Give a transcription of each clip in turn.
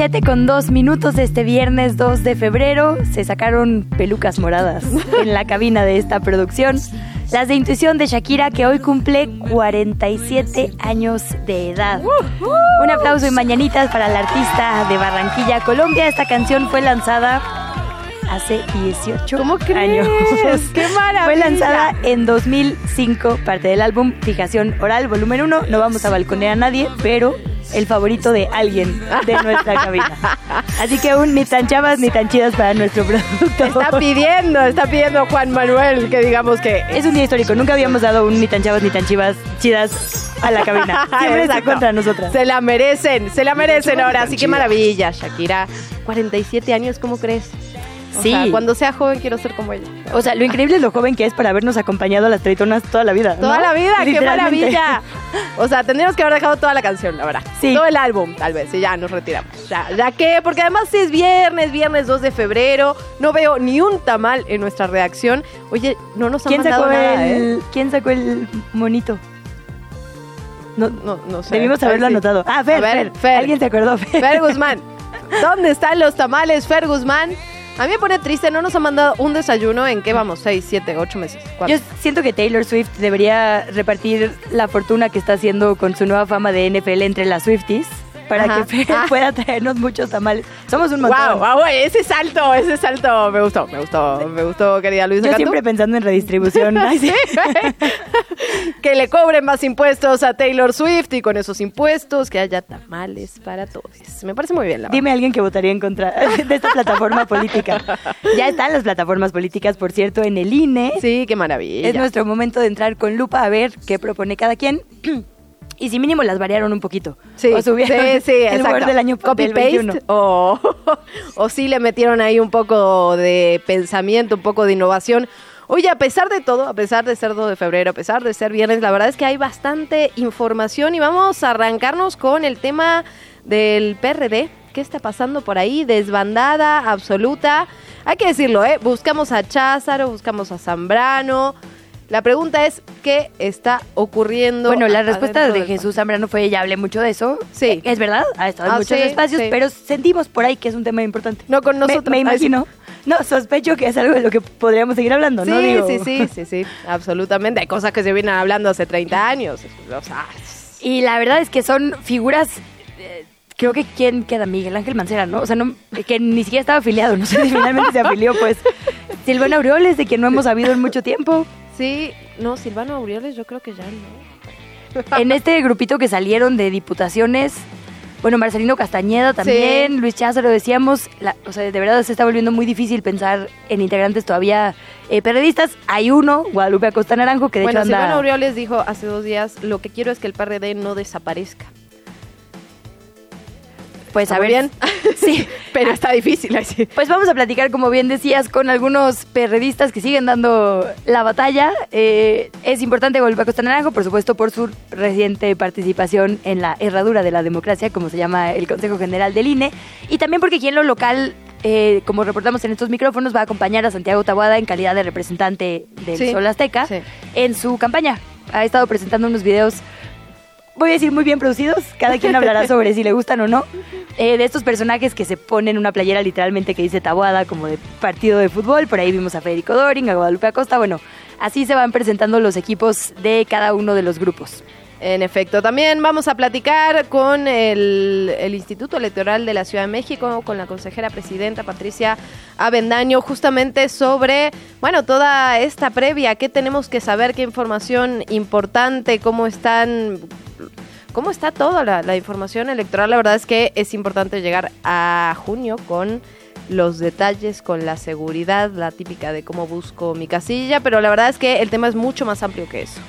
Siete con dos minutos de este viernes 2 de febrero se sacaron pelucas moradas en la cabina de esta producción. Las de Intuición de Shakira que hoy cumple 47 años de edad. Un aplauso y mañanitas para la artista de Barranquilla, Colombia. Esta canción fue lanzada hace 18 ¿Cómo crees? años. ¡Qué maravilla! Fue lanzada en 2005, parte del álbum Fijación Oral, volumen 1. No vamos a balconear a nadie, pero el favorito de alguien de nuestra cabina. Así que un ni tan chavas ni tan chidas para nuestro producto. Está pidiendo, está pidiendo Juan Manuel que digamos que Es un día histórico. Nunca habíamos dado un ni tan chavas ni tan chivas chidas a la cabina. Siempre está contra nosotras. Se la merecen, se la merecen ahora. Así que maravilla, Shakira. 47 años, ¿cómo crees? O Sí. sea, cuando sea joven quiero ser como ella. O sea, lo increíble es lo joven que es para habernos acompañado a las tritonas toda la vida. Toda la vida, qué maravilla. O sea, tendríamos que haber dejado toda la canción, la verdad. Sí. Todo el álbum, tal vez, y ya nos retiramos. Ya, ya que, porque además es viernes, viernes 2 de febrero. No veo ni un tamal en nuestra reacción. Oye, no nos han ¿Quién mandado sacó, nada, ¿eh? ¿Quién sacó el monito? No, No, no sé. debimos haberlo Sí. anotado. Ah, Fer, A ver, Fer. Fer. ¿Alguien se acordó? Fer. Fer Guzmán. ¿Dónde están los tamales, Fer Guzmán? A mí me pone triste, no nos han mandado un desayuno en qué vamos, seis, siete, ocho meses. ¿Cuánto? Yo siento que Taylor Swift debería repartir la fortuna que está haciendo con su nueva fama de NFL entre las Swifties para Ajá. que Fer Ah. pueda traernos muchos tamales. Somos un montón. Wow, wow, ese salto, ese salto me gustó, me gustó, me gustó, querida Luisa Yo siempre pensando en redistribución. Sí. que le cobren más impuestos a Taylor Swift y con esos impuestos que haya tamales para todos. Me parece muy bien, la. Dime a alguien que votaría en contra de esta plataforma política. Ya están las plataformas políticas, por cierto, en el INE. Sí, qué maravilla. Es nuestro momento de entrar con lupa a ver qué propone cada quien. Y si mínimo las variaron un poquito. Sí, o subieron sí, sí, el exacto. Del año Copy del 21. paste o, o sí le metieron ahí un poco de pensamiento, un poco de innovación. Oye, a pesar de todo, a pesar de ser 2 de febrero, a pesar de ser viernes, la verdad es que hay bastante información y vamos a arrancarnos con el tema del PRD. ¿Qué está pasando por ahí? Desbandada absoluta. Hay que decirlo, ¿eh? Buscamos a Cházaro, buscamos a Zambrano. La pregunta es, ¿qué está ocurriendo? Bueno, la respuesta de Jesús Zambrano fue, ya hablé mucho de eso. Sí. Eh, Es verdad, ha estado en Ah, muchos sí, espacios, sí. pero sentimos por ahí que es un tema importante. No con Me- nosotros. Me, sí. imagino. No, sospecho que es algo de lo que podríamos seguir hablando, Sí, ¿no? Digo, sí, sí, sí, sí, absolutamente. Hay cosas que se vienen hablando hace 30 años. O sea, Y la verdad es que son figuras. eh, creo que quién queda Miguel Ángel Mancera, ¿no? O sea, no, que ni siquiera estaba afiliado, no sé si finalmente se afilió, pues. Silvana Aureoles, de quien no hemos sabido en mucho tiempo. Sí, no, Silvano Aureoles yo creo que ya no. En este grupito que salieron de diputaciones, bueno, Marcelino Castañeda también, Luis Cházaro, decíamos, la- o sea, de verdad se está volviendo muy difícil pensar en integrantes todavía eh, periodistas. Hay uno, Guadalupe Acosta Naranjo, que de bueno, hecho Silvano anda... Aureoles dijo hace dos días, lo que quiero es que el PRD no desaparezca. Pues ¿Está a ver, bien? sí. Pero está difícil así. Pues vamos a platicar, como bien decías, con algunos perredistas que siguen dando la batalla. Eh, es importante Guadalupe Acosta Naranjo, por supuesto, por su reciente participación en la herradura de la democracia, como se llama el Consejo General del INE, y también porque aquí en lo local, eh, como reportamos en estos micrófonos, va a acompañar a Santiago Tabuada en calidad de representante del Sí, Sol Azteca sí. en su campaña. Ha estado presentando unos videos voy a decir muy bien producidos, cada quien hablará sobre si le gustan o no, eh, de estos personajes que se ponen una playera literalmente que dice Tabuada como de partido de fútbol, por ahí vimos a Federico Doring, a Guadalupe Acosta, bueno, así se van presentando los equipos de cada uno de los grupos. En efecto, también vamos a platicar con el, Instituto Electoral de la Ciudad de México, con la consejera presidenta Patricia Avendaño, justamente sobre, bueno, toda esta previa, qué tenemos que saber, qué información importante, cómo están, cómo está toda la, la información electoral. La verdad es que es importante llegar a junio con los detalles con la seguridad, la típica de cómo busco mi casilla, pero la verdad es que el tema es mucho más amplio que eso.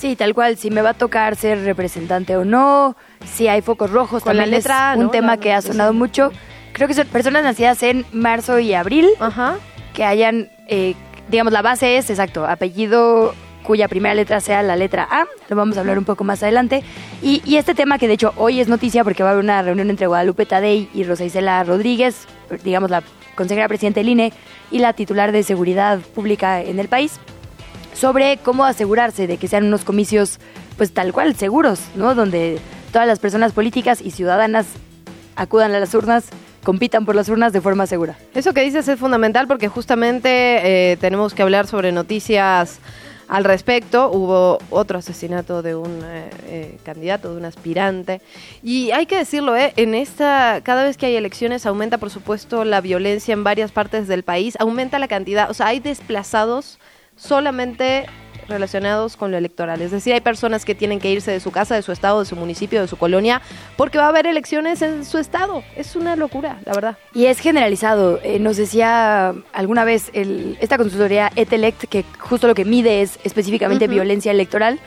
Sí, tal cual, si me va a tocar ser representante o no, si hay focos rojos, Con la también letra, es un ¿no? tema La- que ha sí. sonado mucho. Creo que son personas nacidas en marzo y abril, Ajá. que hayan, eh, digamos, la base es, exacto, apellido cuya primera letra sea la letra A, lo vamos a hablar un poco más adelante. Y, y este tema que de hecho hoy es noticia porque va a haber una reunión entre Guadalupe Tadei y Rosa Isela Rodríguez, digamos la consejera presidenta del INE y la titular de Seguridad Pública en el país, sobre cómo asegurarse de que sean unos comicios, pues tal cual, seguros, ¿no? Donde todas las personas políticas y ciudadanas acudan a las urnas, compitan por las urnas de forma segura. Eso que dices es fundamental porque justamente eh, tenemos que hablar sobre noticias al respecto. Hubo otro asesinato de un eh, eh, candidato, de un aspirante. Y hay que decirlo, eh, en esta, cada vez que hay elecciones aumenta, por supuesto, la violencia en varias partes del país. Aumenta la cantidad, o sea, hay desplazados solamente relacionados con lo electoral. Es decir, hay personas que tienen que irse de su casa, de su estado, de su municipio, de su colonia, porque va a haber elecciones en su estado. Es una locura, la verdad. Y es generalizado. Eh, nos decía alguna vez el- esta consultoría Etelect que justo lo que mide es específicamente violencia electoral.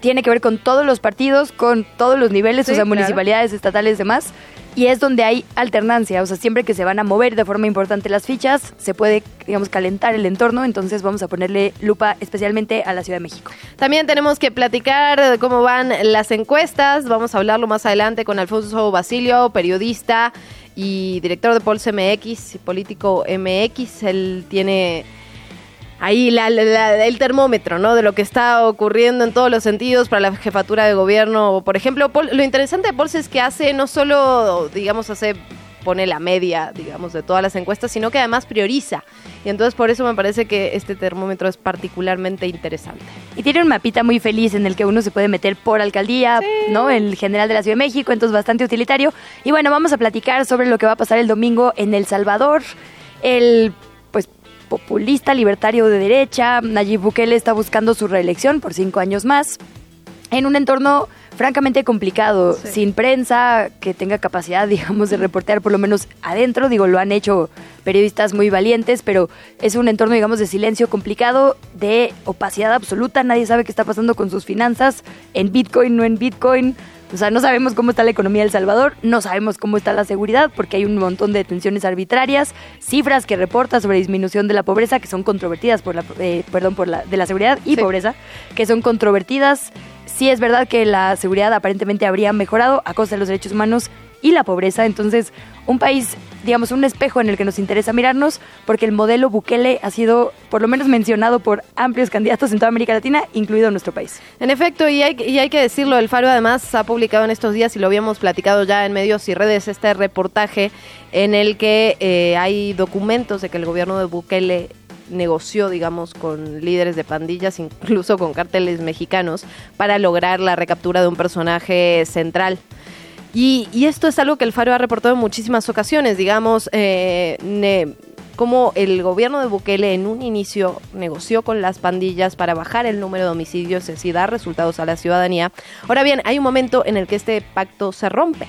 Tiene que ver con todos los partidos, con todos los niveles, Sí, o sea, claro. municipalidades, estatales, demás. Y es donde hay alternancia, o sea, siempre que se van a mover de forma importante las fichas, se puede, digamos, calentar el entorno, entonces vamos a ponerle lupa especialmente a la Ciudad de México. También tenemos que platicar de cómo van las encuestas. Vamos a hablarlo más adelante con Alfonso Basilio, periodista y director de Pulse MX, político MX. Él tiene ahí la- el termómetro, ¿no? De lo que está ocurriendo en todos los sentidos para la jefatura de gobierno. Por ejemplo, lo interesante de Pulse es que hace no solo, digamos, hace pone la media, digamos, de todas las encuestas, sino que además prioriza. Y entonces por eso me parece que este termómetro es particularmente interesante. Y tiene un mapita muy feliz en el que uno se puede meter por alcaldía, ¿no? El general de la Ciudad de México, entonces bastante utilitario. Y bueno, vamos a platicar sobre lo que va a pasar el domingo en El Salvador. El, populista libertario de derecha, Nayib Bukele está buscando su reelección por cinco años más. En un entorno francamente complicado, Sí. sin prensa que tenga capacidad, digamos, de reportear por lo menos adentro. Digo, lo han hecho periodistas muy valientes, pero es un entorno, digamos, de silencio complicado, de opacidad absoluta. Nadie sabe qué está pasando con sus finanzas, en Bitcoin, no en Bitcoin. O sea, no sabemos cómo está la economía de El Salvador, no sabemos cómo está la seguridad, porque hay un montón de detenciones arbitrarias, cifras que reporta sobre disminución de la pobreza, que son controvertidas por la, eh, perdón, por la, de la seguridad y Sí. pobreza, que son controvertidas. Sí es verdad que la seguridad aparentemente habría mejorado a costa de los derechos humanos y la pobreza. Entonces, un país, digamos, un espejo en el que nos interesa mirarnos, porque el modelo Bukele ha sido, por lo menos, mencionado por amplios candidatos en toda América Latina, incluido nuestro país. En efecto, y hay, y hay que decirlo, el Faro además ha publicado en estos días, y lo habíamos platicado ya en medios y redes, este reportaje en el que eh, hay documentos de que el gobierno de Bukele negoció, digamos, con líderes de pandillas, incluso con cárteles mexicanos, para lograr la recaptura de un personaje central. Y, esto es algo que el Faro ha reportado en muchísimas ocasiones, digamos, eh, cómo el gobierno de Bukele en un inicio negoció con las pandillas para bajar el número de homicidios y así dar resultados a la ciudadanía. Ahora bien, hay un momento en el que este pacto se rompe.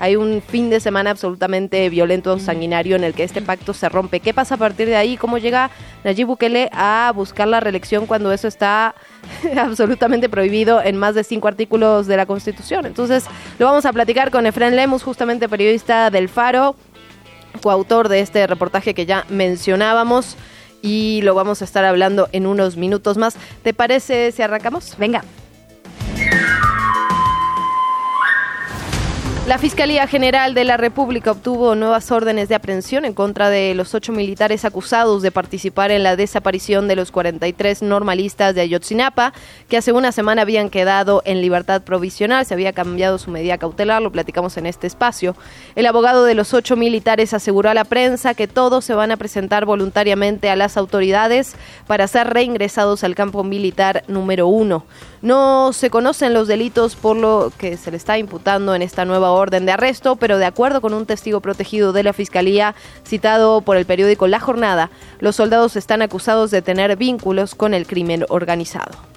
Hay un fin de semana absolutamente violento, sanguinario, en el que este pacto se rompe. ¿Qué pasa a partir de ahí? ¿Cómo llega Nayib Bukele a buscar la reelección cuando eso está absolutamente prohibido en más de cinco artículos de la Constitución? Entonces, lo vamos a platicar con Efraín Lemus, justamente periodista del Faro, coautor de este reportaje que ya mencionábamos. Y lo vamos a estar hablando en unos minutos más. ¿Te parece si arrancamos? Venga. La Fiscalía General de la República obtuvo nuevas órdenes de aprehensión en contra de los ocho militares acusados de participar en la desaparición de los 43 normalistas de Ayotzinapa, que hace una semana habían quedado en libertad provisional. Se había cambiado su medida cautelar, lo platicamos en este espacio. El abogado de los ocho militares aseguró a la prensa que todos se van a presentar voluntariamente a las autoridades para ser reingresados al campo militar número uno. No se conocen los delitos por lo que se le está imputando en esta nueva orden de arresto, pero de acuerdo con un testigo protegido de la Fiscalía citado por el periódico La Jornada, los soldados están acusados de tener vínculos con el crimen organizado.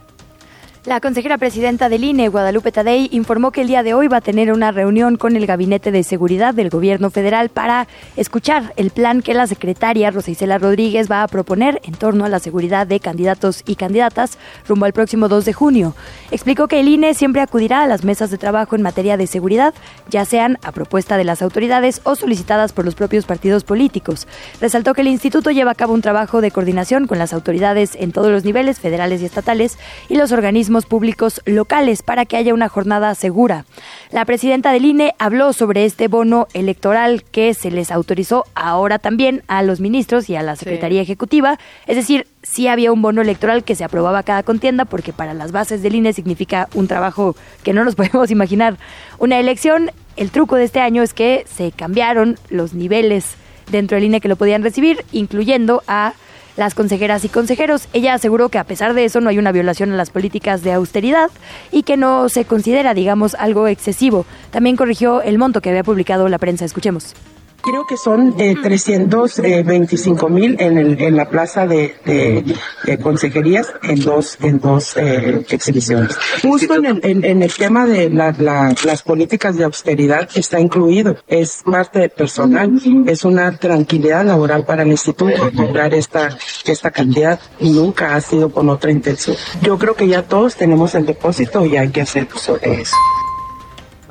La consejera presidenta del INE, Guadalupe Tadei, informó que el día de hoy va a tener una reunión con el Gabinete de Seguridad del Gobierno Federal para escuchar el plan que la secretaria Rosa Isela Rodríguez va a proponer en torno a la seguridad de candidatos y candidatas rumbo al próximo 2 de junio. Explicó que el INE siempre acudirá a las mesas de trabajo en materia de seguridad, ya sean a propuesta de las autoridades o solicitadas por los propios partidos políticos. Resaltó que el instituto lleva a cabo un trabajo de coordinación con las autoridades en todos los niveles, federales y estatales, y los organismos públicos locales para que haya una jornada segura. La presidenta del INE habló sobre este bono electoral que se les autorizó ahora también a los ministros y a la Secretaría Ejecutiva, es decir, sí había un bono electoral que se aprobaba cada contienda porque para las bases del INE significa un trabajo que no nos podemos imaginar. Una elección, el truco de este año es que se cambiaron los niveles dentro del INE que lo podían recibir, incluyendo a las consejeras y consejeros. Ella aseguró que a pesar de eso no hay una violación a las políticas de austeridad y que no se considera, digamos, algo excesivo. También corrigió el monto que había publicado la prensa. Escuchemos. Creo que son eh, 325 mil en, en la plaza de, de, consejerías en dos, en dos eh, exhibiciones. Justo en el, en, el tema de la, las políticas de austeridad está incluido. Es parte personal. Es una tranquilidad laboral para el instituto lograr esta, esta cantidad nunca ha sido con otra intención. Yo creo que ya todos tenemos el depósito y hay que hacer sobre eso.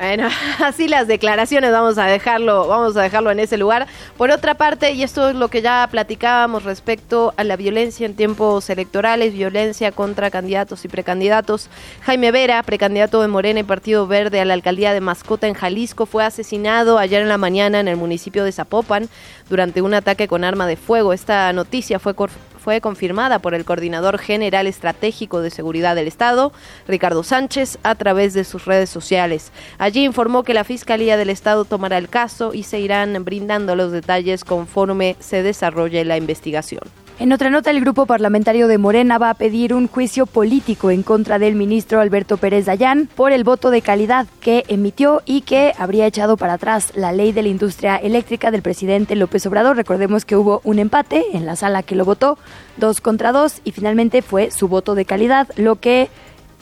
Bueno, así las declaraciones vamos a dejarlo, vamos a dejarlo en ese lugar. Por otra parte, y esto es lo que ya platicábamos respecto a la violencia en tiempos electorales, violencia contra candidatos y precandidatos. Jaime Vera, precandidato de Morena y Partido Verde a la alcaldía de Mascota en Jalisco, fue asesinado ayer en la mañana en el municipio de Zapopan durante un ataque con arma de fuego. Esta noticia fue fue confirmada por el coordinador general estratégico de seguridad del Estado, Ricardo Sánchez, a través de sus redes sociales. Allí informó que la Fiscalía del Estado tomará el caso y se irán brindando los detalles conforme se desarrolle la investigación. En otra nota, el grupo parlamentario de Morena va a pedir un juicio político en contra del ministro Alberto Pérez Dayán por el voto de calidad que emitió y que habría echado para atrás la ley de la industria eléctrica del presidente López Obrador. Recordemos que hubo un empate en la sala que lo votó, dos contra dos, y finalmente fue su voto de calidad, lo que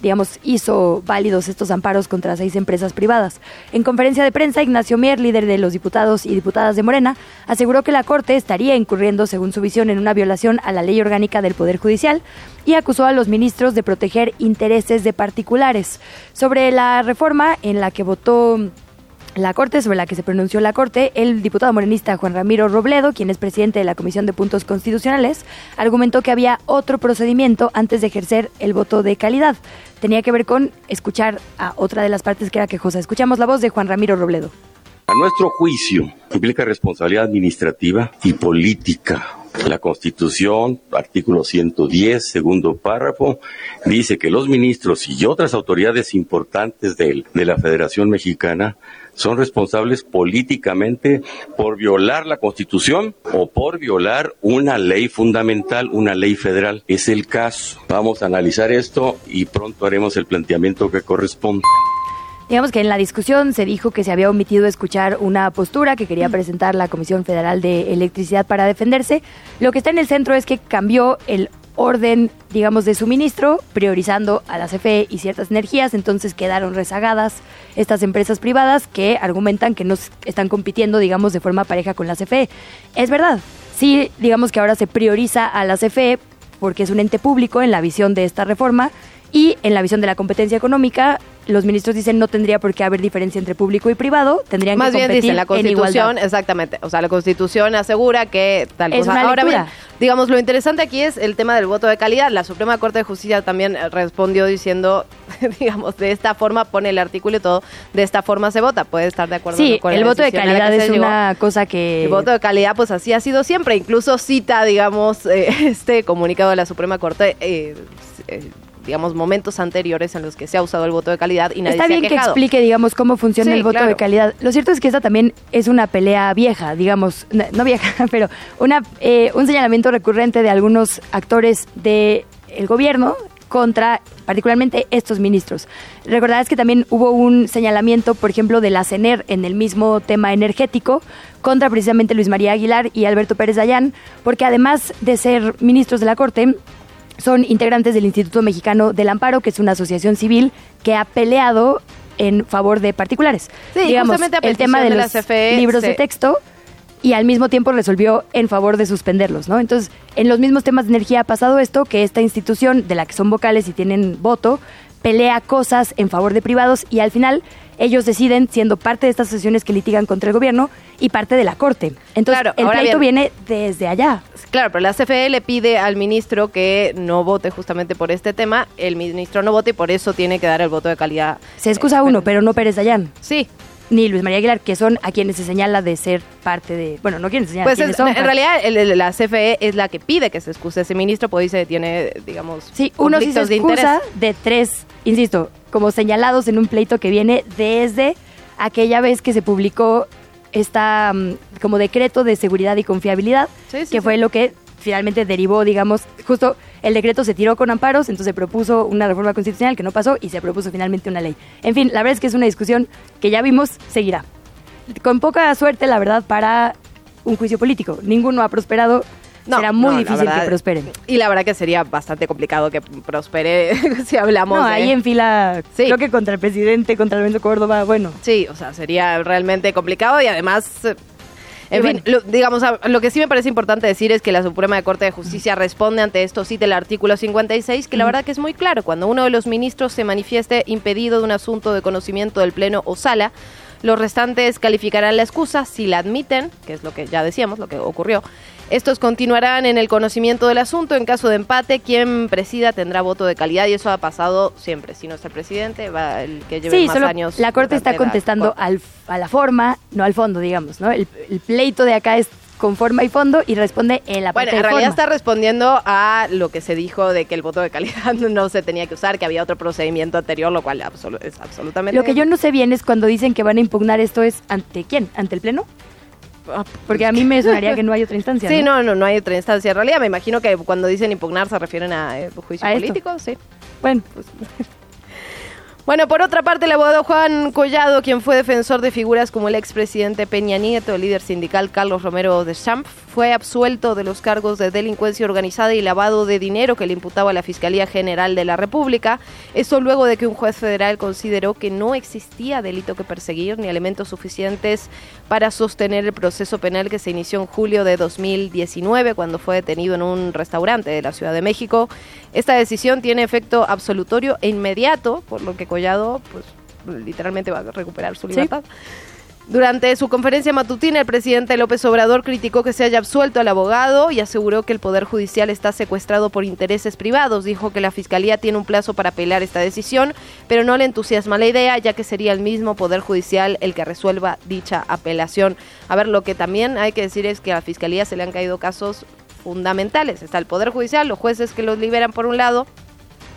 digamos, hizo válidos estos amparos contra seis empresas privadas. En conferencia de prensa, Ignacio Mier, líder de los diputados y diputadas de Morena, aseguró que la Corte estaría incurriendo, según su visión, en una violación a la ley orgánica del Poder Judicial y acusó a los ministros de proteger intereses de particulares. Sobre la reforma en la que votó la Corte, sobre la que se pronunció la Corte, el diputado morenista Juan Ramiro Robledo, quien es presidente de la Comisión de Puntos Constitucionales, argumentó que había otro procedimiento antes de ejercer el voto de calidad. Tenía que ver con escuchar a otra de las partes que era quejosa. Escuchamos la voz de Juan Ramiro Robledo. A nuestro juicio, implica responsabilidad administrativa y política la Constitución, artículo 110, segundo párrafo, dice que los ministros y otras autoridades importantes de, de la Federación Mexicana son responsables políticamente por violar la Constitución o por violar una ley fundamental, una ley federal. Es el caso. Vamos a analizar esto y pronto haremos el planteamiento que corresponde. Digamos que en la discusión se dijo que se había omitido escuchar una postura que quería presentar la Comisión Federal de Electricidad para defenderse. Lo que está en el centro es que cambió el orden, digamos, de suministro, priorizando a la CFE y ciertas energías, entonces quedaron rezagadas estas empresas privadas que argumentan que no están compitiendo, digamos, de forma pareja con la CFE. Es verdad, sí, digamos que ahora se prioriza a la CFE porque es un ente público en la visión de esta reforma y en la visión de la competencia económica los ministros dicen no tendría por qué haber diferencia entre público y privado, tendrían Más que competir bien dice la Constitución, exactamente, o sea, la Constitución asegura que tal es cosa. Ahora bien, digamos lo interesante aquí es el tema del voto de calidad. La Suprema Corte de Justicia también respondió diciendo, digamos, de esta forma pone el artículo y todo, de esta forma se vota. Puede estar de acuerdo sí, con el voto de calidad es una cosa que el voto de calidad pues así ha sido siempre, incluso cita, digamos, eh, este comunicado de la Suprema Corte eh, eh, digamos, momentos anteriores en los que se ha usado el voto de calidad y nadie Está bien que explique, digamos, cómo funciona el voto de calidad. Lo cierto es que esta también es una pelea vieja, digamos, no vieja, pero una, eh, un señalamiento recurrente de algunos actores del el gobierno contra particularmente estos ministros. Recordarás que también hubo un señalamiento, por ejemplo, de la CENER en el mismo tema energético contra precisamente Luis María Aguilar y Alberto Pérez Dayán, porque además de ser ministros de la Corte, son integrantes del Instituto Mexicano del Amparo, que es una asociación civil que ha peleado en favor de particulares. Sí, Digamos, el tema de los CFE libros de se- texto y al mismo tiempo resolvió en favor de suspenderlos, ¿no? Entonces, en los mismos temas de energía ha pasado esto, que esta institución de la que son vocales y tienen voto, pelea cosas en favor de privados y al final ellos deciden, siendo parte de estas asociaciones que litigan contra el gobierno y parte de la corte. Entonces, Claro, el pleito bien- viene desde allá. Claro, pero la CFE le pide al ministro que no vote justamente por este tema. El ministro no vote y por eso tiene que dar el voto de calidad. Se excusa uno, pero no Pérez Dayán, Sí, ni Luis María Aguilar, que son a quienes se señala de ser parte de... Bueno, no quienes se señalan, pues es- son en parte- realidad el- el- la CFE es la que pide que se excuse ese ministro, porque dice que tiene, digamos, Sí, uno sí se de excusa de tres, insisto, como señalados en un pleito que viene desde aquella vez que se publicó esta mm, como decreto de seguridad y confiabilidad, Sí, sí, que sí. fue lo que finalmente derivó, digamos, justo el decreto se tiró con amparos, entonces se propuso una reforma constitucional que no pasó y se propuso finalmente una ley. En fin, la verdad es que es una discusión que ya vimos seguirá. Con poca suerte, la verdad, para un juicio político. Ninguno ha prosperado. No, Será muy no, difícil verdad- que prosperen. Y la verdad que sería bastante complicado que prospere si hablamos No, de... ahí en fila, Sí. creo que contra el presidente, contra Lorenzo Córdoba, bueno. Sí, o sea, sería realmente complicado y además... eh, En fin, lo, digamos, lo que sí me parece importante decir es que la Suprema Corte de Justicia responde ante esto, cita el artículo 56, que la verdad que es muy claro. Cuando uno de los ministros se manifieste impedido de un asunto de conocimiento del Pleno o Sala, los restantes calificarán la excusa si la admiten, que es lo que ya decíamos, lo que ocurrió. Estos continuarán en el conocimiento del asunto. En caso de empate, quien presida tendrá voto de calidad y eso ha pasado siempre. Si no está el presidente, va el que lleve Sí, más solo años. la Corte está la contestando al, a la forma, no al fondo, digamos, ¿no? El, el pleito de acá es con forma y fondo y responde en la Bueno, parte en de realidad forma. está respondiendo a lo que se dijo de que el voto de calidad no se tenía que usar, que había otro procedimiento anterior, lo cual es absolutamente... Lo que yo no sé bien es cuando dicen que van a impugnar esto es ante quién, ante el Pleno, porque a mí me sonaría que no hay otra instancia. Sí, ¿no? no, no, no hay otra instancia. En realidad me imagino que cuando dicen impugnar se refieren a eh, juicio A esto. político, sí. Bueno, pues, Bueno, por otra parte, el abogado Juan Collado, quien fue defensor de figuras como el expresidente Peña Nieto, el líder sindical Carlos Romero de Champ, fue absuelto de los cargos de delincuencia organizada y lavado de dinero que le imputaba la Fiscalía General de la República. Esto luego de que un juez federal consideró que no existía delito que perseguir ni elementos suficientes para sostener el proceso penal que se inició en julio de 2019, cuando fue detenido en un restaurante de la Ciudad de México. Esta decisión tiene efecto absolutorio e inmediato, por lo que Collado, pues, literalmente va a recuperar su Sí. Durante su conferencia matutina, el presidente López Obrador criticó que se haya absuelto al abogado y aseguró que el Poder Judicial está secuestrado por intereses privados. Dijo que la Fiscalía tiene un plazo para apelar esta decisión, pero no le entusiasma la idea, ya que sería el mismo Poder Judicial el que resuelva dicha apelación. A ver, lo que también hay que decir es que a la Fiscalía se le han caído casos fundamentales. Está el Poder Judicial, los jueces que los liberan por un lado,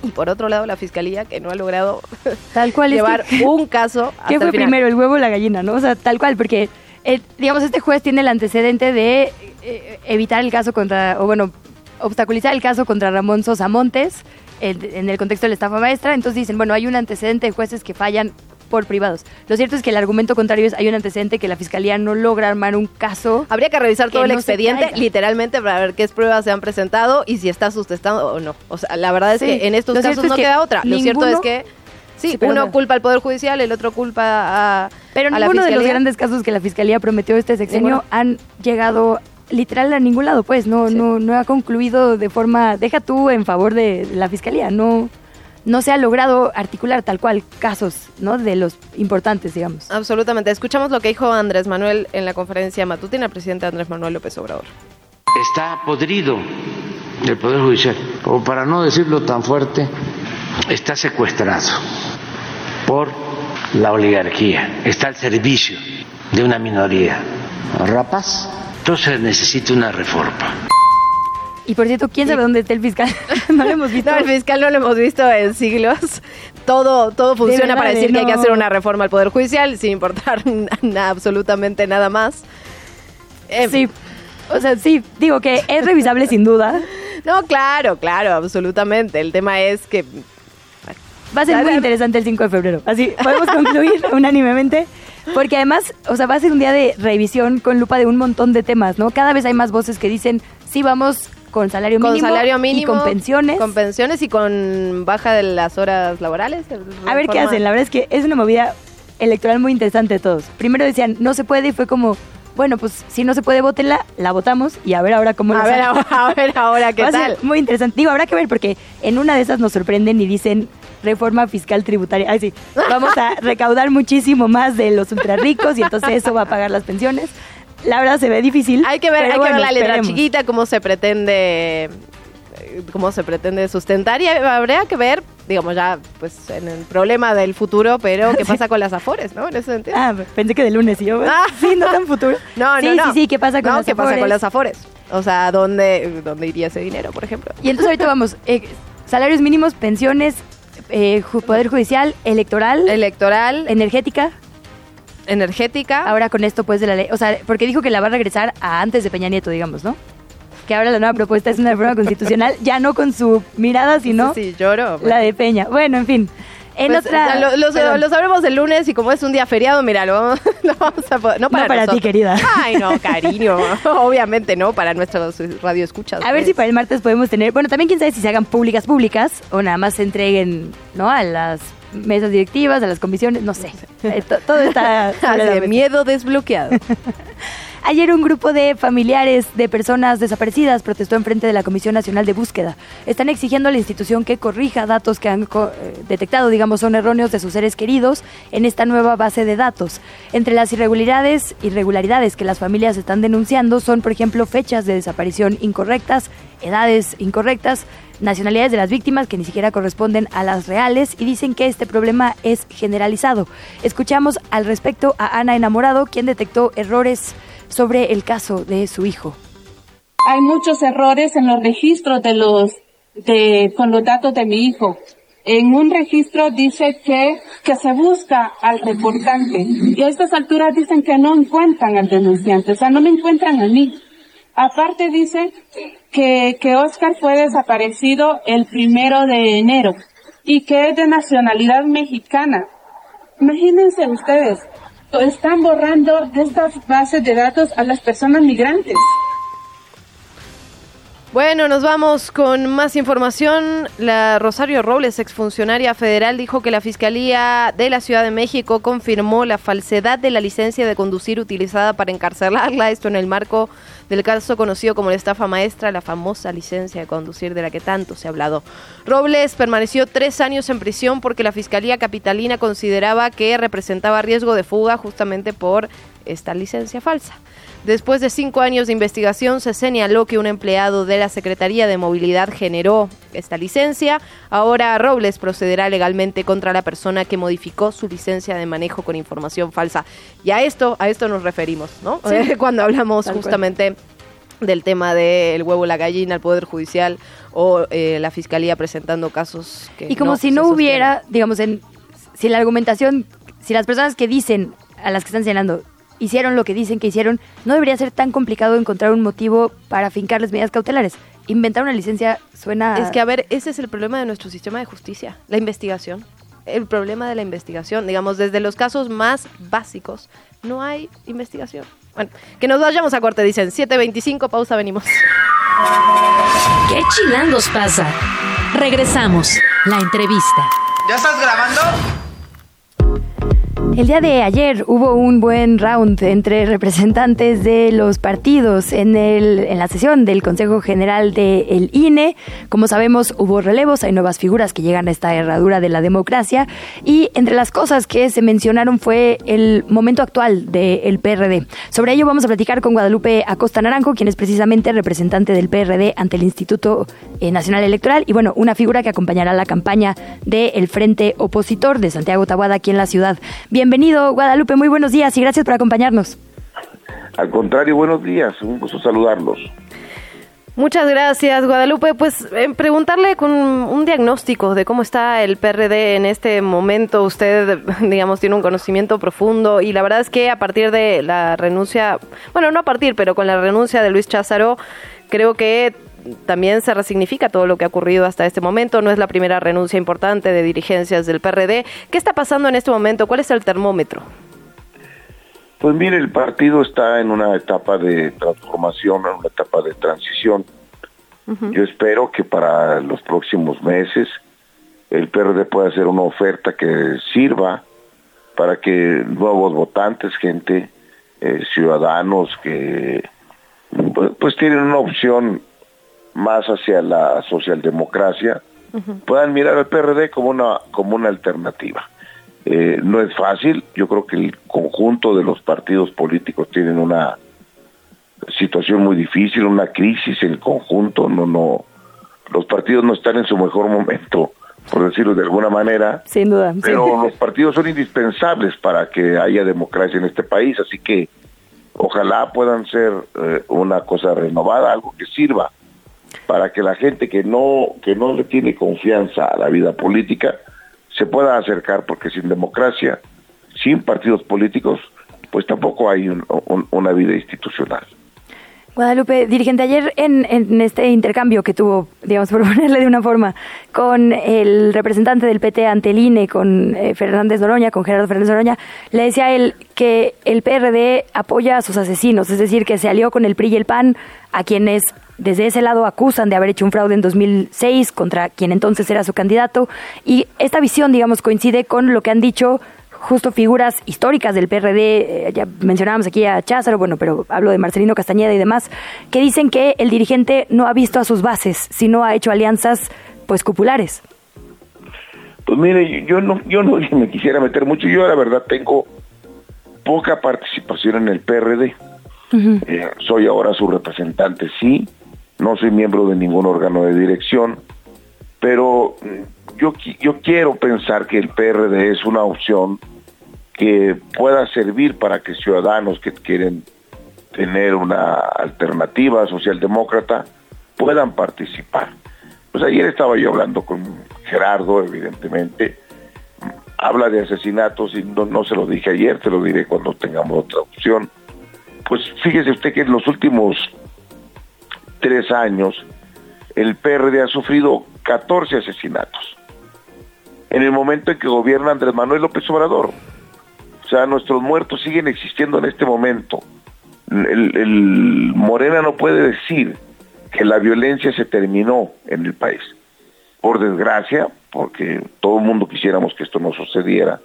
y por otro lado la Fiscalía que no ha logrado tal cual llevar un caso hasta ¿Qué fue el final. primero, el huevo o la gallina, no? O sea, tal cual, porque, eh, digamos, este juez tiene el antecedente de eh, evitar el caso contra, o bueno, obstaculizar el caso contra Ramón Sosa Montes en, en el contexto de la estafa maestra. Entonces dicen, bueno, hay un antecedente de jueces que fallan por privados. Lo cierto es que el argumento contrario es, hay un antecedente que la fiscalía no logra armar un caso. Habría que revisar que todo el no expediente, literalmente, para ver qué pruebas se han presentado y si está sustentado o no. O sea, la verdad es Sí. que en estos Lo casos no que queda otra. Lo cierto es que, sí, uno culpa al Poder Judicial, el otro culpa a, Pero a la ninguno de los Fiscalía. grandes casos que la fiscalía prometió este sexenio Ninguno. han llegado literal a ningún lado, pues no, Sí. no, no ha concluido de forma, deja tú en favor de la fiscalía, no, no se ha logrado articular tal cual casos, ¿no? De los importantes, digamos. Absolutamente. Escuchamos lo que dijo Andrés Manuel en la conferencia matutina, el presidente Andrés Manuel López Obrador. está podrido el Poder Judicial, o para no decirlo tan fuerte, está secuestrado por la oligarquía, está al servicio de una minoría rapaz. Entonces necesita una reforma. Y por cierto, ¿quién sabe dónde está el fiscal? no lo hemos visto. No, el fiscal no lo hemos visto en siglos. Todo, todo funciona verdad, para de decir que hay que hacer una reforma al Poder Judicial sin importar na- absolutamente nada más. Sí, o sea, sí, digo que es revisable sin duda. No, claro, claro, absolutamente. El tema es que Va a ser muy interesante el 5 de febrero. Así, podemos concluir unánimemente. Porque además, o sea, va a ser un día de revisión con lupa de un montón de temas, ¿no? Cada vez hay más voces que dicen, sí, vamos con salario con mínimo, salario mínimo y con pensiones. Con pensiones y con baja de las horas laborales. A ver qué hacen. La verdad es que es una movida electoral muy interesante de todos. Primero decían, no se puede y fue como, bueno, pues si no se puede, votenla, la votamos y a ver ahora cómo A ver, ahora, a ver ahora qué Va a ser tal. muy interesante. Digo, habrá que ver porque en una de esas nos sorprenden y dicen reforma fiscal tributaria. Ay, sí, vamos a recaudar muchísimo más de los ultra ricos y entonces eso va a pagar las pensiones. La verdad se ve difícil. Hay que ver, hay que bueno, ver la letra esperemos. chiquita, cómo se pretende eh, cómo se pretende sustentar y habría que ver, digamos ya, pues en el problema del futuro, pero qué pasa con las afores, ¿no? En ese sentido. Ah, pensé que de lunes y yo. Ah. Sí, no tan futuro. no, sí, no, no. Sí, sí, ¿qué pasa con No, las ¿qué pasa con las afores? O sea, ¿dónde, dónde iría ese dinero, por ejemplo? Y entonces ahorita vamos, eh, salarios mínimos, pensiones, eh, ju- poder judicial, electoral, Electoral, energética. Energética. Ahora con esto pues de la ley, o sea, porque dijo que la va a regresar a antes de Peña Nieto, digamos, ¿no? Que ahora la nueva propuesta es una reforma constitucional, ya no con su mirada, sino Sí, lloro. la de Peña. Bueno, en fin. En Pues, otra... Lo, lo- perdón. lo sabremos el lunes y como es un día feriado, mira, lo vamos, lo vamos a poder- No para, No para ti, querida. Ay, no, cariño. Obviamente no, para nuestros radioescuchas. A ver pues. si para el martes podemos tener, bueno, también quién sabe si se hagan públicas públicas o nada más se entreguen, ¿no? A las mesas directivas, a las comisiones, no sé. Eh, to- todo está de miedo desbloqueado. Ayer un grupo de familiares de personas desaparecidas protestó en frente de la Comisión Nacional de Búsqueda. Están exigiendo a la institución que corrija datos que han co- eh, detectado, digamos, son erróneos de sus seres queridos en esta nueva base de datos. Entre las irregularidades, irregularidades que las familias están denunciando son, por ejemplo, fechas de desaparición incorrectas, edades incorrectas, nacionalidades de las víctimas que ni siquiera corresponden a las reales y dicen que este problema es generalizado. Escuchamos al respecto a Ana Enamorado, quien detectó errores sobre el caso de su hijo. hay muchos errores en los registros de los de con los datos de mi hijo. En un registro dice que, que se busca al reportante y a estas alturas dicen que no encuentran al denunciante, o sea, no me encuentran a mí. Aparte dice que, que Oscar fue desaparecido el primero de enero y que es de nacionalidad mexicana. Imagínense ustedes, están borrando de estas bases de datos a las personas migrantes. Bueno, nos vamos con más información. La Rosario Robles, exfuncionaria federal, dijo que la Fiscalía de la Ciudad de México confirmó la falsedad de la licencia de conducir utilizada para encarcelarla. Esto en el marco del caso conocido como la estafa maestra, la famosa licencia de conducir de la que tanto se ha hablado. Robles permaneció tres años en prisión porque la Fiscalía Capitalina consideraba que representaba riesgo de fuga justamente por esta licencia falsa. Después de cinco años de investigación, se señaló que un empleado de la Secretaría de Movilidad generó esta licencia. Ahora Robles procederá legalmente contra la persona que modificó su licencia de manejo con información falsa. Y a esto, a esto nos referimos, ¿no? Cuando hablamos Tal cual. justamente del tema del huevo la gallina, el Poder Judicial o eh, la Fiscalía presentando casos que Y como no si no hubiera, digamos, en, si la argumentación, si las personas que dicen, a las que están señalando, hicieron lo que dicen que hicieron, no debería ser tan complicado encontrar un motivo para fincarles medidas cautelares. Inventar una licencia suena... Es que, a ver, ese es el problema de nuestro sistema de justicia, la investigación. El problema de la investigación, digamos, desde los casos más básicos, no hay investigación. Bueno, que nos vayamos a corte, dicen 7.25, pausa, venimos. ¿Qué chilangos pasa? Regresamos. La entrevista. ¿Ya estás grabando? El día de ayer hubo un buen round entre representantes de los partidos en, el, en la sesión del Consejo General del INE. Como sabemos, hubo relevos, hay nuevas figuras que llegan a esta herradura de la democracia y entre las cosas que se mencionaron fue el momento actual del PRD. Sobre ello vamos a platicar con Guadalupe Acosta Naranjo, quien es precisamente representante del PRD ante el Instituto eh, Nacional Electoral y bueno, una figura que acompañará la campaña del Frente Opositor de Santiago Tabuada aquí en la ciudad. Bienvenido, Guadalupe, muy buenos días y gracias por acompañarnos. Al contrario, buenos días, un gusto saludarlos. Muchas gracias, Guadalupe. Pues eh, preguntarle con un diagnóstico de cómo está el PRD en este momento. Usted, digamos, tiene un conocimiento profundo y la verdad es que a partir de la renuncia, bueno, no a partir, pero con la renuncia de Luis Cházaro, creo que también se resignifica todo lo que ha ocurrido hasta este momento. No es la primera renuncia importante de dirigencias del PRD. ¿Qué está pasando en este momento? ¿Cuál es el termómetro? Pues mire, el partido está en una etapa de transformación, en una etapa de transición. Yo espero que para los próximos meses el PRD pueda hacer una oferta que sirva para que nuevos votantes, gente, eh, ciudadanos que pues, pues, tienen una opción más hacia la socialdemocracia, puedan mirar al PRD como una, como una alternativa. Eh, no es fácil, yo creo que el conjunto de los partidos políticos tienen una situación muy difícil, una crisis en conjunto, no, no, los partidos no están en su mejor momento, por decirlo de alguna manera. Sin duda. Pero los partidos son indispensables para que haya democracia en este país, así que ojalá puedan ser eh, una cosa renovada, algo que sirva para que la gente que no que no le tiene confianza a la vida política se pueda acercar, porque sin democracia, sin partidos políticos, pues tampoco hay una vida institucional. Guadalupe, dirigente, ayer en, en, este intercambio que tuvo, digamos, por ponerle de una forma, con el representante del PT ante el INE, con eh, Fernández Noroña, con Gerardo Fernández Noroña, le decía él que el PRD apoya a sus asesinos, es decir, que se alió con el PRI y el PAN, a quienes desde ese lado acusan de haber hecho un fraude en 2006 contra quien entonces era su candidato, y esta visión, digamos, coincide con lo que han dicho justo figuras históricas del PRD, eh, ya mencionábamos aquí a Cházaro, bueno, pero hablo de Marcelino Castañeda y demás, que dicen que el dirigente no ha visto a sus bases, sino ha hecho alianzas pues populares. Pues mire, yo no, yo no me quisiera meter mucho, yo la verdad tengo poca participación en el PRD. Eh, soy ahora su representante, sí, no soy miembro de ningún órgano de dirección, pero yo, yo quiero pensar que el PRD es una opción que pueda servir para que ciudadanos que quieren tener una alternativa socialdemócrata puedan participar. Pues ayer estaba yo hablando con Gerardo, evidentemente, habla de asesinatos y no, no se lo dije ayer, te lo diré cuando tengamos otra opción. Pues fíjese usted que en los últimos tres años el PRD ha sufrido 14 asesinatos. En el momento en que gobierna Andrés Manuel López Obrador, sea, nuestros muertos siguen existiendo en este momento. El, Morena no puede decir que la violencia se terminó en el país. Por desgracia, porque todo el mundo quisiéramos que esto no sucediera,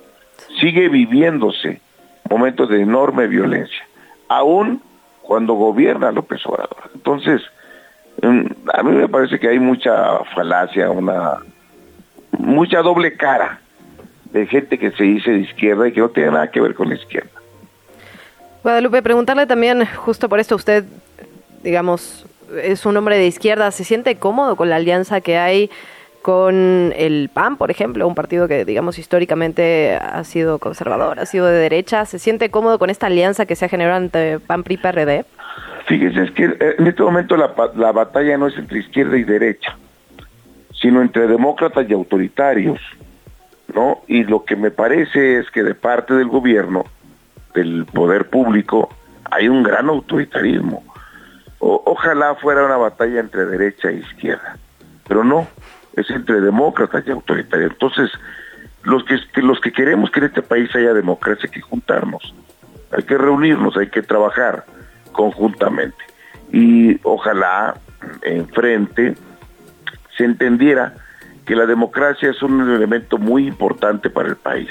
sigue viviéndose momentos de enorme violencia, aún cuando gobierna López Obrador. Entonces, mm, a mí me parece que hay mucha falacia, una mucha doble cara de gente que se dice de izquierda y que no tiene nada que ver con la izquierda. Guadalupe, preguntarle también, justo por esto, usted, digamos, es un hombre de izquierda, ¿se siente cómodo con la alianza que hay con el PAN, por ejemplo, un partido que, digamos, históricamente ha sido conservador, ha sido de derecha? ¿Se siente cómodo con esta alianza que se ha generado entre PAN, PRI, PRD? Fíjese, es que eh, en este momento la, la batalla no es entre izquierda y derecha, sino entre demócratas y autoritarios. ¿No? Y lo que me parece es que de parte del gobierno, del poder público, hay un gran autoritarismo. ojalá fuera una batalla entre derecha e izquierda, pero no, es entre demócratas y autoritarios. Entonces, los que, los que queremos que en este país haya democracia hay que juntarnos, hay que reunirnos, hay que trabajar conjuntamente. Y ojalá enfrente se entendiera que la democracia es un elemento muy importante para el país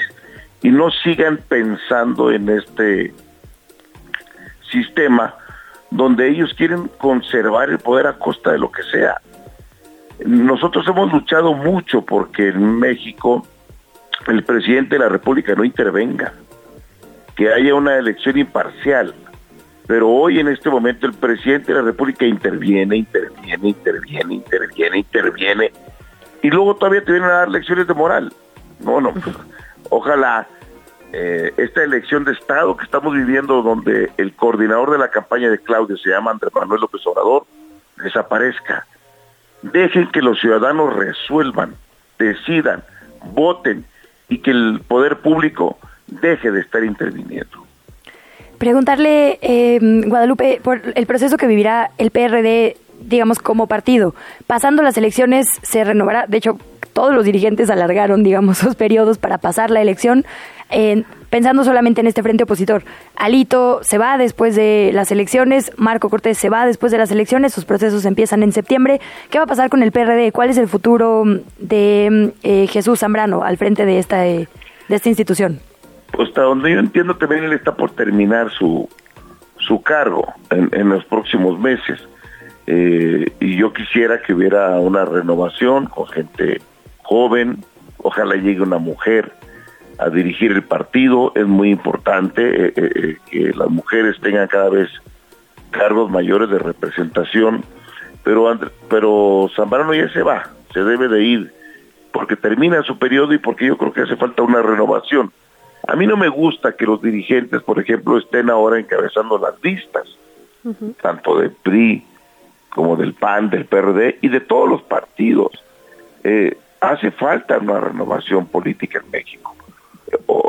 y no sigan pensando en este sistema donde ellos quieren conservar el poder a costa de lo que sea. Nosotros hemos luchado mucho porque en México el presidente de la República no intervenga, que haya una elección imparcial. Pero hoy en este momento el presidente de la República interviene, interviene, interviene, interviene, interviene y luego todavía te vienen a dar lecciones de moral. No, no, ojalá eh, esta elección de Estado que estamos viviendo, donde el coordinador de la campaña de Claudio se llama Andrés Manuel López Obrador, desaparezca. Dejen que los ciudadanos resuelvan, decidan, voten y que el poder público deje de estar interviniendo. Preguntarle, eh, Guadalupe, por el proceso que vivirá el PRD digamos, como partido. Pasando las elecciones se renovará, de hecho, todos los dirigentes alargaron, digamos, sus periodos para pasar la elección. pensando solamente en este frente opositor, Alito se va después de las elecciones, Marco Cortés se va después de las elecciones, sus procesos empiezan en septiembre. ¿Qué va a pasar con el PRD? ¿Cuál es el futuro de eh, Jesús Zambrano al frente de esta, de esta institución? Pues hasta donde yo entiendo también él está por terminar su, su cargo en, en los próximos meses. Eh, y yo quisiera que hubiera una renovación con gente joven, ojalá llegue una mujer a dirigir el partido, es muy importante eh, eh, que las mujeres tengan cada vez cargos mayores de representación, pero, pero Zambrano ya se va, se debe de ir, porque termina su periodo y porque yo creo que hace falta una renovación. A mí no me gusta que los dirigentes, por ejemplo, estén ahora encabezando las listas, tanto del PRI como del PAN, del PRD y de todos los partidos. Eh, hace falta una renovación política en México.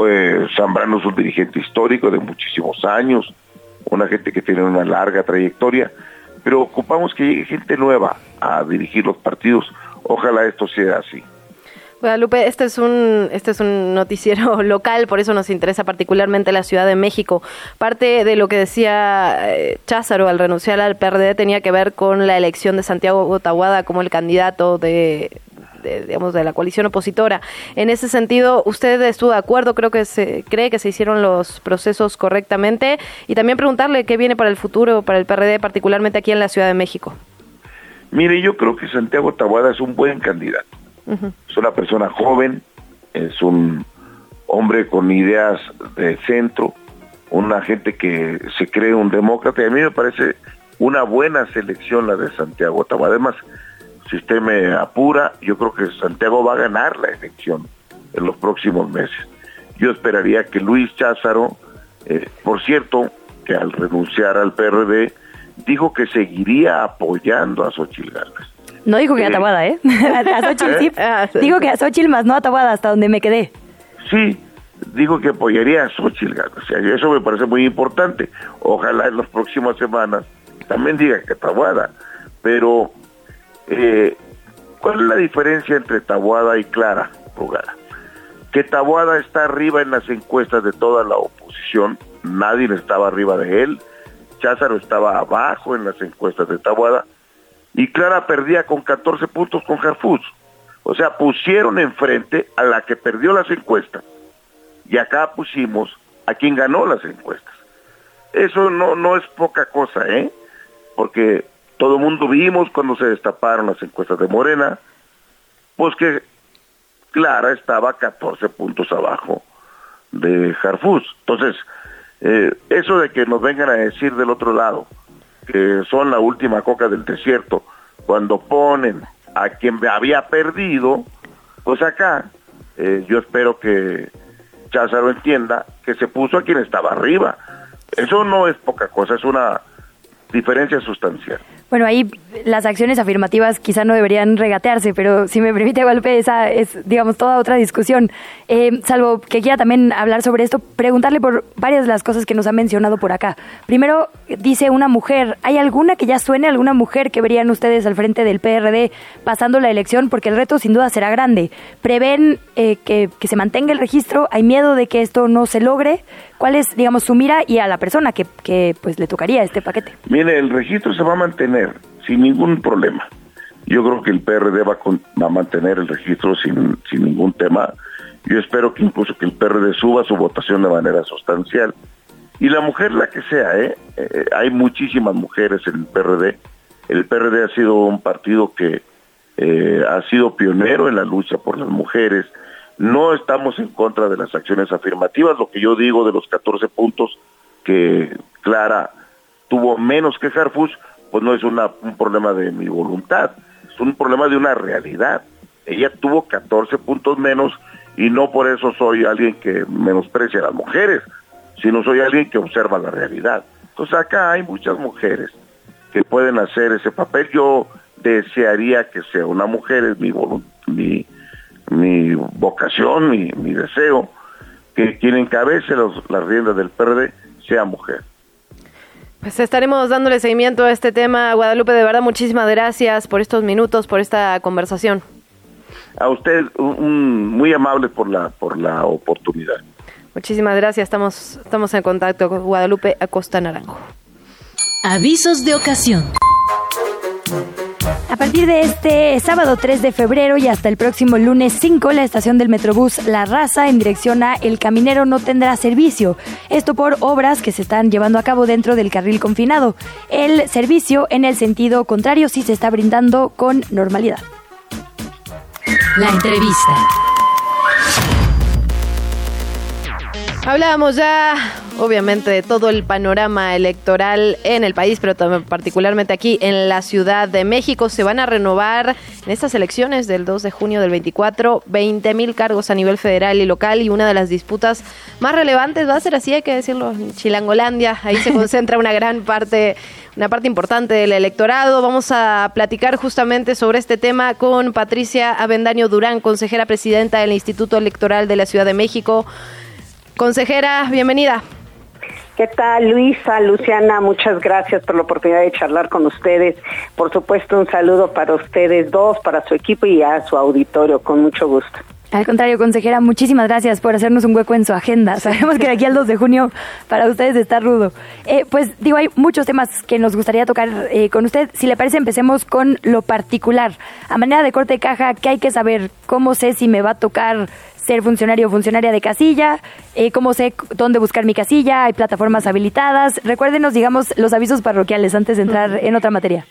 Eh, Zambrano es un dirigente histórico de muchísimos años, una gente que tiene una larga trayectoria, pero ocupamos que llegue gente nueva a dirigir los partidos. Ojalá esto sea así. Guadalupe, este es un este es un noticiero local, por eso nos interesa particularmente la Ciudad de México. Parte de lo que decía eh, Cházaro al renunciar al PRD tenía que ver con la elección de Santiago Botaguada como el candidato de, digamos de la coalición opositora. En ese sentido, usted estuvo de acuerdo, creo que se cree que se hicieron los procesos correctamente y también preguntarle qué viene para el futuro para el PRD particularmente aquí en la Ciudad de México. Mire, yo creo que Santiago Botaguada es un buen candidato es una persona joven, es un hombre con ideas de centro, una gente que se cree un demócrata y a mí me parece una buena selección la de Santiago Además, si usted me apura, yo creo que Santiago va a ganar la elección en los próximos meses. Yo esperaría que Luis Cházaro, eh, por cierto, que al renunciar al PRD, dijo que seguiría apoyando a Xochitl Gálvez. No dijo que Tabuada, ¿eh? a, Xochitl sí. Ah, dijo que a Xochitl más no a Tabuada, hasta donde me quedé. Sí, dijo que apoyaría a Xochitl. O sea, eso me parece muy importante. Ojalá en las próximas semanas también diga que Tabuada. Pero, eh, ¿cuál es la diferencia entre Tabuada y Clara Rugara? Que Tabuada está arriba en las encuestas de toda la oposición, nadie estaba arriba de él. Cházaro estaba abajo en las encuestas de Tabuada y Clara perdía con 14 puntos con Harfus. O sea, pusieron enfrente a la que perdió las encuestas y acá pusimos a quien ganó las encuestas. Eso no, no es poca cosa, ¿eh? Porque todo el mundo vimos cuando se destaparon las encuestas de Morena, pues que Clara estaba 14 puntos abajo de Harfus. Entonces, eh, eso de que nos vengan a decir del otro lado, que son la última coca del desierto, cuando ponen a quien había perdido, pues acá eh, yo espero que Cházaro entienda que se puso a quien estaba arriba. Eso no es poca cosa, es una diferencia sustancial. Bueno, ahí las acciones afirmativas quizá no deberían regatearse, pero si me permite, golpe, esa es, digamos, toda otra discusión. Eh, salvo que quiera también hablar sobre esto, preguntarle por varias de las cosas que nos ha mencionado por acá. Primero, dice una mujer, ¿hay alguna que ya suene, alguna mujer que verían ustedes al frente del PRD pasando la elección? Porque el reto sin duda será grande. ¿Prevén eh, que, que se mantenga el registro? ¿Hay miedo de que esto no se logre? ¿Cuál es, digamos, su mira y a la persona que, que pues le tocaría este paquete? Mire, el registro se va a mantener sin ningún problema. Yo creo que el PRD va a, mantener el registro sin, sin ningún tema. Yo espero que incluso que el PRD suba su votación de manera sustancial. Y la mujer, la que sea, ¿eh? eh hay muchísimas mujeres en el PRD. El PRD ha sido un partido que eh, ha sido pionero en la lucha por las mujeres, no estamos en contra de las acciones afirmativas, lo que yo digo de los 14 puntos que Clara tuvo menos que Harfus, pues no es un problema de mi voluntad, es un problema de una realidad. Ella tuvo 14 puntos menos y no por eso soy alguien que menosprecia a las mujeres, sino soy alguien que observa la realidad. Entonces acá hay muchas mujeres que pueden hacer ese papel. Yo desearía que sea una mujer, es mi, mi, mi vocación, mi, mi deseo, que quien encabece los, las riendas del PRD sea mujer. Pues estaremos dándole seguimiento a este tema. Guadalupe, de verdad, muchísimas gracias por estos minutos, por esta conversación. A usted, muy amable por la, por la oportunidad. Muchísimas gracias. Estamos, estamos en contacto con Guadalupe Acosta Naranjo. Avisos de ocasión. A partir de este sábado 3 de febrero y hasta el próximo lunes 5, la estación del Metrobús La Raza en dirección a El Caminero no tendrá servicio. Esto por obras que se están llevando a cabo dentro del carril confinado. El servicio en el sentido contrario sí se está brindando con normalidad. La entrevista. Hablábamos ya, obviamente, de todo el panorama electoral en el país, pero también particularmente aquí en la Ciudad de México. Se van a renovar en estas elecciones del 2 de junio del 24 20 mil cargos a nivel federal y local y una de las disputas más relevantes va a ser así, hay que decirlo, en Chilangolandia. Ahí se concentra una gran parte una parte importante del electorado. Vamos a platicar justamente sobre este tema con Patricia Avendaño Durán, consejera presidenta del Instituto Electoral de la Ciudad de México. Consejera, bienvenida. ¿Qué tal, Luisa, Luciana? Muchas gracias por la oportunidad de charlar con ustedes. Por supuesto, un saludo para ustedes dos, para su equipo y a su auditorio, con mucho gusto. Al contrario, consejera, muchísimas gracias por hacernos un hueco en su agenda. Sabemos que de aquí al 2 de junio para ustedes está rudo. Eh, pues digo, hay muchos temas que nos gustaría tocar eh, con usted. Si le parece, empecemos con lo particular. A manera de corte de caja, ¿qué hay que saber? ¿Cómo sé si me va a tocar ser funcionario o funcionaria de casilla, eh, cómo sé dónde buscar mi casilla, hay plataformas habilitadas. Recuérdenos, digamos, los avisos parroquiales antes de entrar en otra materia.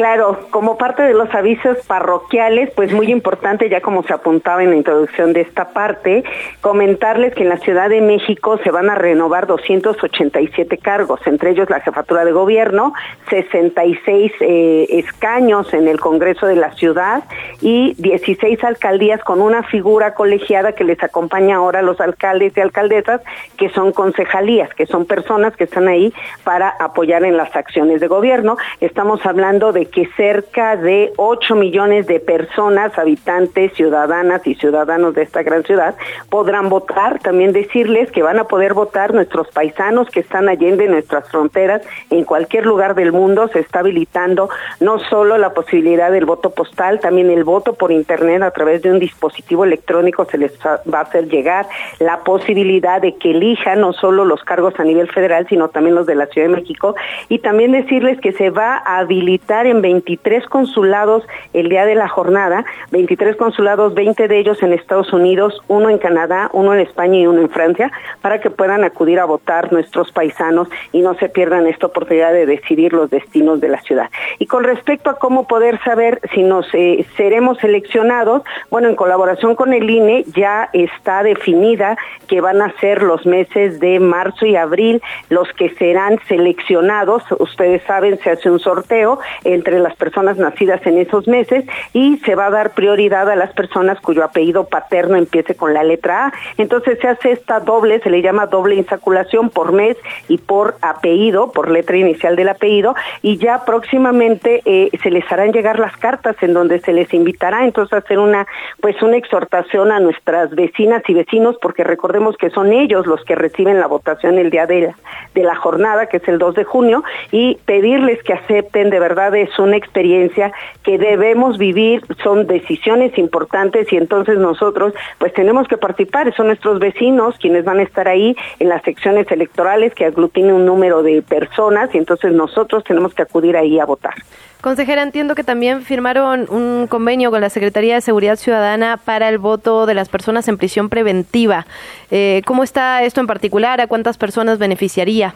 Claro, como parte de los avisos parroquiales, pues muy importante, ya como se apuntaba en la introducción de esta parte, comentarles que en la Ciudad de México se van a renovar 287 cargos, entre ellos la jefatura de gobierno, 66 eh, escaños en el Congreso de la Ciudad y 16 alcaldías con una figura colegiada que les acompaña ahora a los alcaldes y alcaldesas, que son concejalías, que son personas que están ahí para apoyar en las acciones de gobierno. Estamos hablando de que cerca de 8 millones de personas, habitantes, ciudadanas y ciudadanos de esta gran ciudad, podrán votar. También decirles que van a poder votar nuestros paisanos que están allende nuestras fronteras en cualquier lugar del mundo. Se está habilitando no solo la posibilidad del voto postal, también el voto por Internet a través de un dispositivo electrónico se les va a hacer llegar la posibilidad de que elijan no solo los cargos a nivel federal, sino también los de la Ciudad de México. Y también decirles que se va a habilitar en 23 consulados el día de la jornada, 23 consulados, 20 de ellos en Estados Unidos, uno en Canadá, uno en España y uno en Francia, para que puedan acudir a votar nuestros paisanos y no se pierdan esta oportunidad de decidir los destinos de la ciudad. Y con respecto a cómo poder saber si nos eh, seremos seleccionados, bueno, en colaboración con el INE ya está definida que van a ser los meses de marzo y abril los que serán seleccionados. Ustedes saben, se hace un sorteo entre las personas nacidas en esos meses y se va a dar prioridad a las personas cuyo apellido paterno empiece con la letra A. Entonces se hace esta doble, se le llama doble insaculación por mes y por apellido, por letra inicial del apellido, y ya próximamente eh, se les harán llegar las cartas en donde se les invitará entonces a hacer una, pues una exhortación a nuestras vecinas y vecinos, porque recordemos que son ellos los que reciben la votación el día de la, de la jornada, que es el 2 de junio, y pedirles que acepten de verdad eso una experiencia que debemos vivir, son decisiones importantes y entonces nosotros pues tenemos que participar, son nuestros vecinos quienes van a estar ahí en las secciones electorales que aglutinen un número de personas y entonces nosotros tenemos que acudir ahí a votar. Consejera, entiendo que también firmaron un convenio con la Secretaría de Seguridad Ciudadana para el voto de las personas en prisión preventiva. Eh, ¿Cómo está esto en particular? ¿A cuántas personas beneficiaría?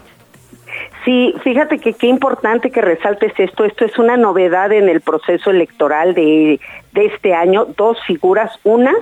Sí, fíjate que qué importante que resaltes esto. Esto es una novedad en el proceso electoral de, de este año. Dos figuras. Una,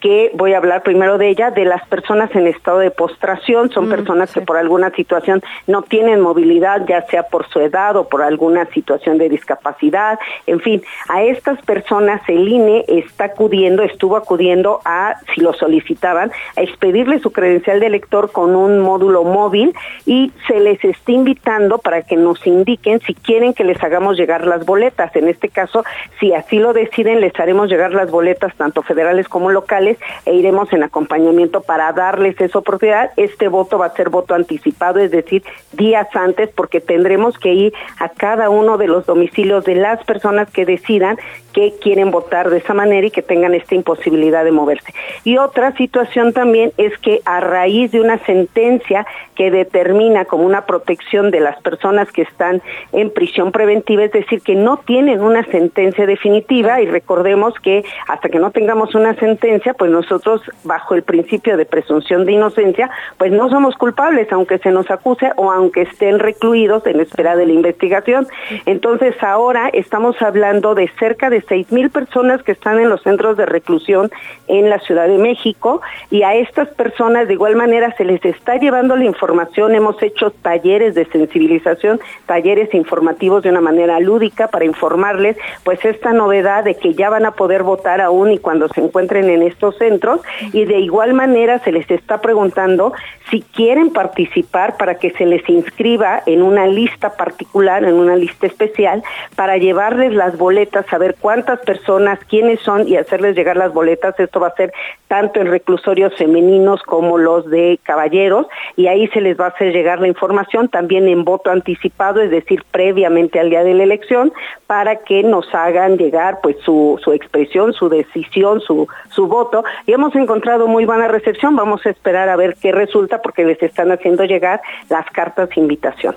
que voy a hablar primero de ella, de las personas en estado de postración, son mm, personas que por alguna situación no tienen movilidad, ya sea por su edad o por alguna situación de discapacidad, en fin, a estas personas el INE está acudiendo, estuvo acudiendo a, si lo solicitaban, a expedirle su credencial de elector con un módulo móvil y se les está invitando para que nos indiquen si quieren que les hagamos llegar las boletas. En este caso, si así lo deciden, les haremos llegar las boletas tanto federales como locales e iremos en acompañamiento para darles esa oportunidad. Este voto va a ser voto anticipado, es decir, días antes, porque tendremos que ir a cada uno de los domicilios de las personas que decidan que quieren votar de esa manera y que tengan esta imposibilidad de moverse. Y otra situación también es que a raíz de una sentencia que determina como una protección de las personas que están en prisión preventiva, es decir, que no tienen una sentencia definitiva y recordemos que hasta que no tengamos una sentencia, pues nosotros bajo el principio de presunción de inocencia, pues no somos culpables aunque se nos acuse o aunque estén recluidos en espera de la investigación. Entonces ahora estamos hablando de cerca de seis mil personas que están en los centros de reclusión en la Ciudad de México y a estas personas de igual manera se les está llevando la información. Hemos hecho talleres de sensibilización, talleres informativos de una manera lúdica para informarles pues esta novedad de que ya van a poder votar aún y cuando se encuentren en estos centros y de igual manera se les está preguntando si quieren participar para que se les inscriba en una lista particular, en una lista especial, para llevarles las boletas, saber cuántas personas, quiénes son y hacerles llegar las boletas. Esto va a ser tanto en reclusorios femeninos como los de caballeros y ahí se les va a hacer llegar la información también en voto anticipado, es decir, previamente al día de la elección, para que nos hagan llegar pues su, su expresión, su decisión, su, su voto. Y hemos encontrado muy buena recepción. Vamos a esperar a ver qué resulta porque les están haciendo llegar las cartas de invitación.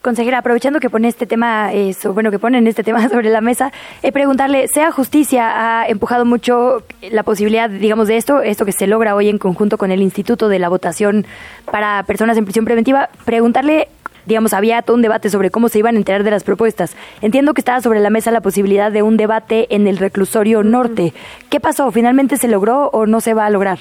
Consejera, aprovechando que pone este tema, eh, bueno, que ponen este tema sobre la mesa, eh, preguntarle, ¿sea justicia ha empujado mucho la posibilidad, digamos, de esto, esto que se logra hoy en conjunto con el Instituto de la Votación para Personas en Prisión Preventiva? Preguntarle, digamos, había todo un debate sobre cómo se iban a enterar de las propuestas. Entiendo que estaba sobre la mesa la posibilidad de un debate en el reclusorio norte. ¿Qué pasó? ¿Finalmente se logró o no se va a lograr?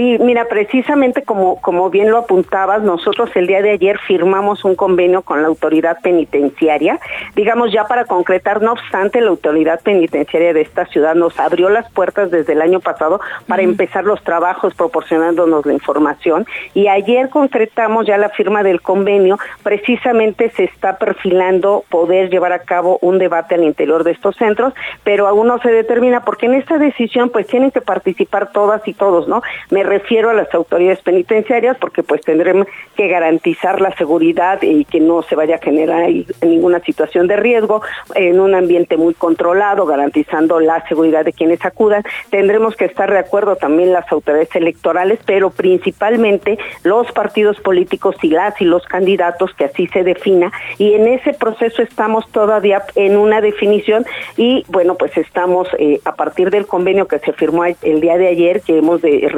Sí, mira, precisamente como, como bien lo apuntabas, nosotros el día de ayer firmamos un convenio con la autoridad penitenciaria, digamos ya para concretar, no obstante, la autoridad penitenciaria de esta ciudad nos abrió las puertas desde el año pasado para empezar los trabajos proporcionándonos la información. Y ayer concretamos ya la firma del convenio, precisamente se está perfilando poder llevar a cabo un debate al interior de estos centros, pero aún no se determina porque en esta decisión pues tienen que participar todas y todos, ¿no? Me refiero a las autoridades penitenciarias porque pues tendremos que garantizar la seguridad y que no se vaya a generar ninguna situación de riesgo en un ambiente muy controlado, garantizando la seguridad de quienes acudan. Tendremos que estar de acuerdo también las autoridades electorales, pero principalmente los partidos políticos y las y los candidatos que así se defina y en ese proceso estamos todavía en una definición y bueno pues estamos eh, a partir del convenio que se firmó el día de ayer que hemos de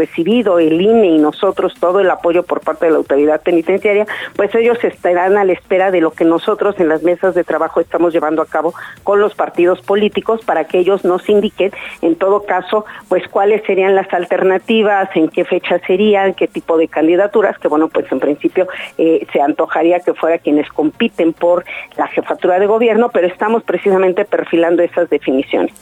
el INE y nosotros todo el apoyo por parte de la autoridad penitenciaria, pues ellos estarán a la espera de lo que nosotros en las mesas de trabajo estamos llevando a cabo con los partidos políticos para que ellos nos indiquen, en todo caso, pues cuáles serían las alternativas, en qué fecha serían, qué tipo de candidaturas, que bueno, pues en principio eh, se antojaría que fuera quienes compiten por la jefatura de gobierno, pero estamos precisamente perfilando esas definiciones.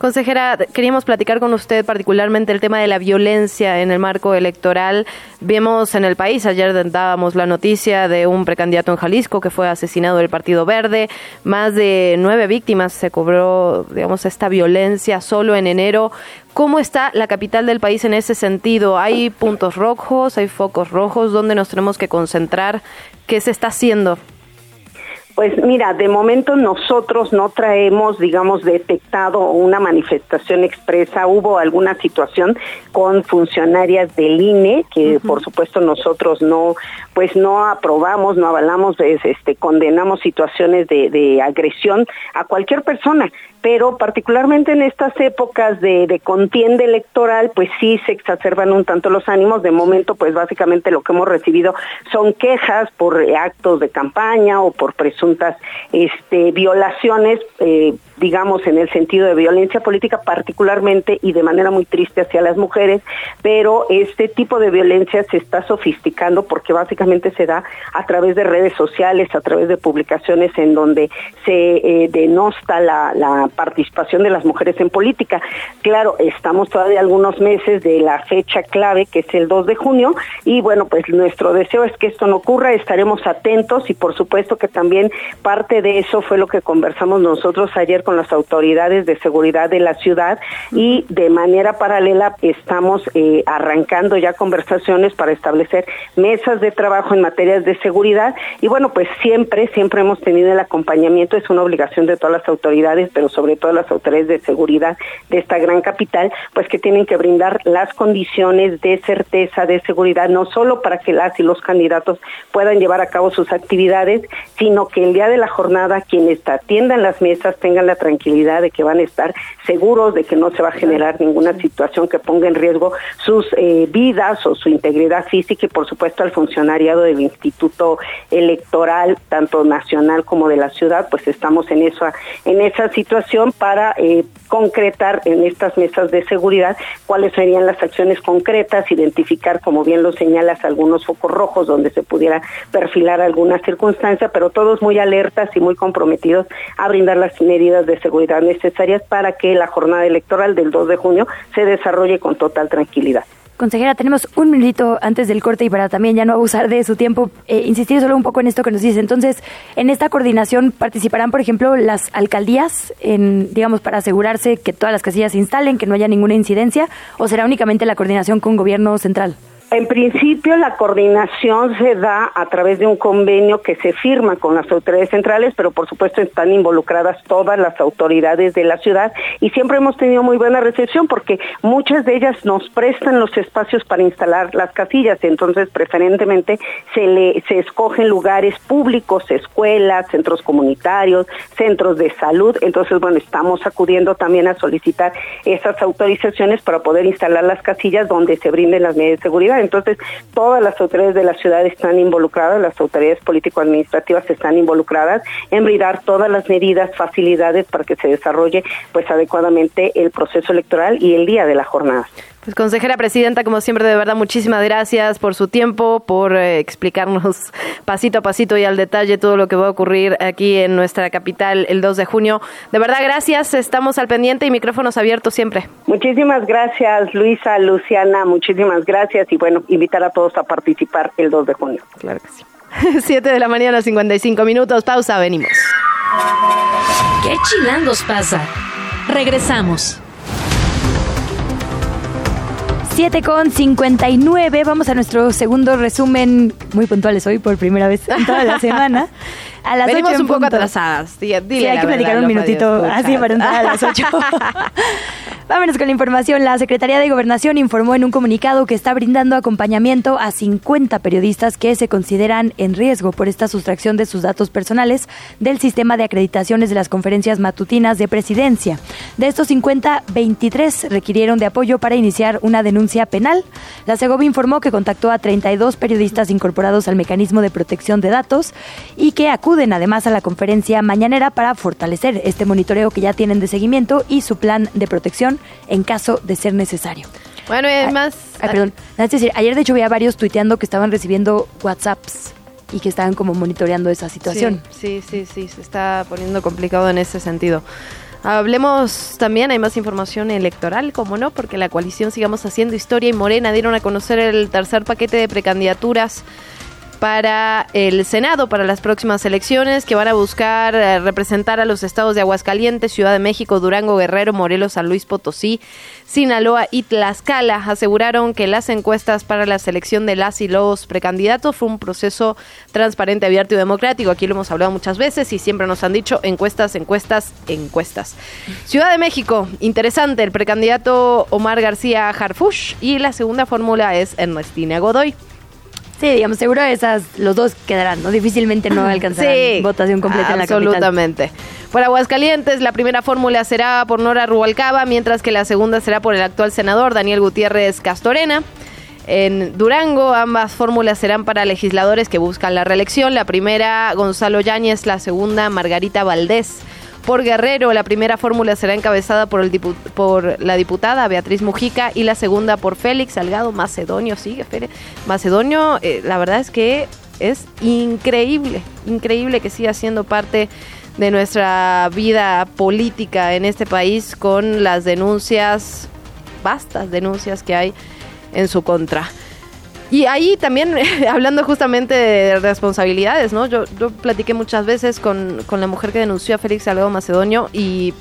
Consejera, queríamos platicar con usted particularmente el tema de la violencia en el marco electoral. Vemos en el país, ayer dábamos la noticia de un precandidato en Jalisco que fue asesinado del Partido Verde. Más de nueve víctimas se cobró, digamos, esta violencia solo en enero. ¿Cómo está la capital del país en ese sentido? ¿Hay puntos rojos, hay focos rojos? ¿Dónde nos tenemos que concentrar? ¿Qué se está haciendo? Pues mira, de momento nosotros no traemos, digamos, detectado una manifestación expresa. Hubo alguna situación con funcionarias del INE que, por supuesto, nosotros no, pues no aprobamos, no avalamos, este, condenamos situaciones de, de agresión a cualquier persona pero particularmente en estas épocas de, de, contienda electoral, pues sí se exacerban un tanto los ánimos. De momento, pues básicamente lo que hemos recibido son quejas por actos de campaña o por este, violaciones. Eh, digamos, en el sentido de violencia política particularmente y de manera muy triste hacia las mujeres, pero este tipo de violencia se está sofisticando porque básicamente se da a través de redes sociales, a través de publicaciones en donde se eh, denosta la participación de las mujeres en política. Claro, estamos todavía algunos meses de la fecha clave, que es el 2 de junio, y bueno, pues nuestro deseo es que esto no ocurra, estaremos atentos y por supuesto que también parte de eso fue lo que conversamos nosotros ayer con las autoridades de seguridad de la ciudad y de manera paralela estamos eh, arrancando ya conversaciones para establecer mesas de trabajo en materias de seguridad. Y bueno, pues siempre, siempre hemos tenido el acompañamiento, es una obligación de todas las autoridades, pero sobre todo las autoridades de seguridad de esta gran capital, pues que tienen que brindar las condiciones de certeza, de seguridad, no solo para que las y los candidatos puedan llevar a cabo sus actividades, sino que el día de la jornada quienes atiendan las mesas tengan la tranquilidad de que van a estar seguros de que no se va a generar ninguna situación que ponga en riesgo sus eh, vidas o su integridad física y por supuesto al funcionariado del Instituto Electoral, tanto nacional como de la ciudad, pues estamos en esa, en esa situación para eh, concretar en estas mesas de seguridad cuáles serían las acciones concretas, identificar, como bien lo señalas, algunos focos rojos donde se pudiera perfilar alguna circunstancia, pero todos muy alertas y muy comprometidos a brindar las medidas de seguridad necesarias para que la jornada electoral del 2 de junio se desarrolle con total tranquilidad. Consejera, tenemos un minutito antes del corte y para también ya no abusar de su tiempo, eh, insistir solo un poco en esto que nos dice. Entonces, en esta coordinación participarán, por ejemplo, las alcaldías, en, digamos, para asegurarse que todas las casillas se instalen, que no haya ninguna incidencia, o será únicamente la coordinación con gobierno central? En principio, la coordinación se da a través de un convenio que se firma con las autoridades centrales, pero por supuesto están involucradas todas las autoridades de la ciudad y siempre hemos tenido muy buena recepción porque muchas de ellas nos prestan los espacios para instalar las casillas, entonces preferentemente se se escogen lugares públicos, escuelas, centros comunitarios, centros de salud, entonces bueno, estamos acudiendo también a solicitar esas autorizaciones para poder instalar las casillas donde se brinden las medidas de seguridad. Entonces, todas las autoridades de la ciudad están involucradas, las autoridades político-administrativas están involucradas en brindar todas las medidas, facilidades para que se desarrolle pues adecuadamente el proceso electoral y el día de la jornada. Pues consejera presidenta, como siempre, de verdad, muchísimas gracias por su tiempo, por eh, explicarnos pasito a pasito y al detalle todo lo que va a ocurrir aquí en nuestra capital el 2 de junio. De verdad, gracias, estamos al pendiente y micrófonos abiertos siempre. Muchísimas gracias, Luisa, Luciana, muchísimas gracias y bueno, invitar a todos a participar el 2 de junio. Claro que sí. 7 de la mañana, 55 minutos, pausa, venimos. ¿Qué chilangos pasa? Regresamos. 7 con 59. Vamos a nuestro segundo resumen, muy puntuales hoy por primera vez en toda la semana. A las Venimos 8 un poco atrasadas. Sí, Sí, hay que platicar un minutito así para entrar a las 8. Vámonos con la información. La Secretaría de Gobernación informó en un comunicado que está brindando acompañamiento a 50 periodistas que se consideran en riesgo por esta sustracción de sus datos personales del sistema de acreditaciones de las conferencias matutinas de presidencia. De estos 50, 23 requirieron de apoyo para iniciar una denuncia penal. La Segovia informó que contactó a 32 periodistas incorporados al mecanismo de protección de datos y que acuden además a la conferencia mañanera para fortalecer este monitoreo que ya tienen de seguimiento y su plan de protección en caso de ser necesario. Bueno, y además... Ay, perdón. Es decir, ayer de hecho vi a varios tuiteando que estaban recibiendo WhatsApps y que estaban como monitoreando esa situación. Sí, sí, sí, sí, se está poniendo complicado en ese sentido. Hablemos también, hay más información electoral, como no, porque la coalición Sigamos Haciendo Historia y Morena dieron a conocer el tercer paquete de precandidaturas para el Senado, para las próximas elecciones, que van a buscar eh, representar a los estados de Aguascalientes, Ciudad de México, Durango, Guerrero, Morelos, San Luis Potosí, Sinaloa y Tlaxcala. Aseguraron que las encuestas para la selección de las y los precandidatos fue un proceso transparente, abierto y democrático. Aquí lo hemos hablado muchas veces y siempre nos han dicho encuestas, encuestas, encuestas. Ciudad de México, interesante, el precandidato Omar García Harfush y la segunda fórmula es Ernestina Godoy. Sí, digamos, seguro esas, los dos quedarán, ¿no? Difícilmente no alcanzarán Sí, votación completa en la capital. Absolutamente. Por Aguascalientes, la primera fórmula será por Nora Rubalcaba, mientras que la segunda será por el actual senador Daniel Gutiérrez Castorena. En Durango, ambas fórmulas serán para legisladores que buscan la reelección. La primera, Gonzalo Yáñez, la segunda, Margarita Valdés. Por Guerrero, la primera fórmula será encabezada por, el dipu- por la diputada Beatriz Mujica y la segunda por Félix Salgado Macedonio. Sigue, Fere- Macedonio, eh, la verdad es que es increíble, increíble que siga siendo parte de nuestra vida política en este país con las denuncias, vastas denuncias que hay en su contra. Y ahí también, hablando justamente de responsabilidades, ¿no? Yo, yo platiqué muchas veces con, con la mujer que denunció a Félix Salgado Macedonio y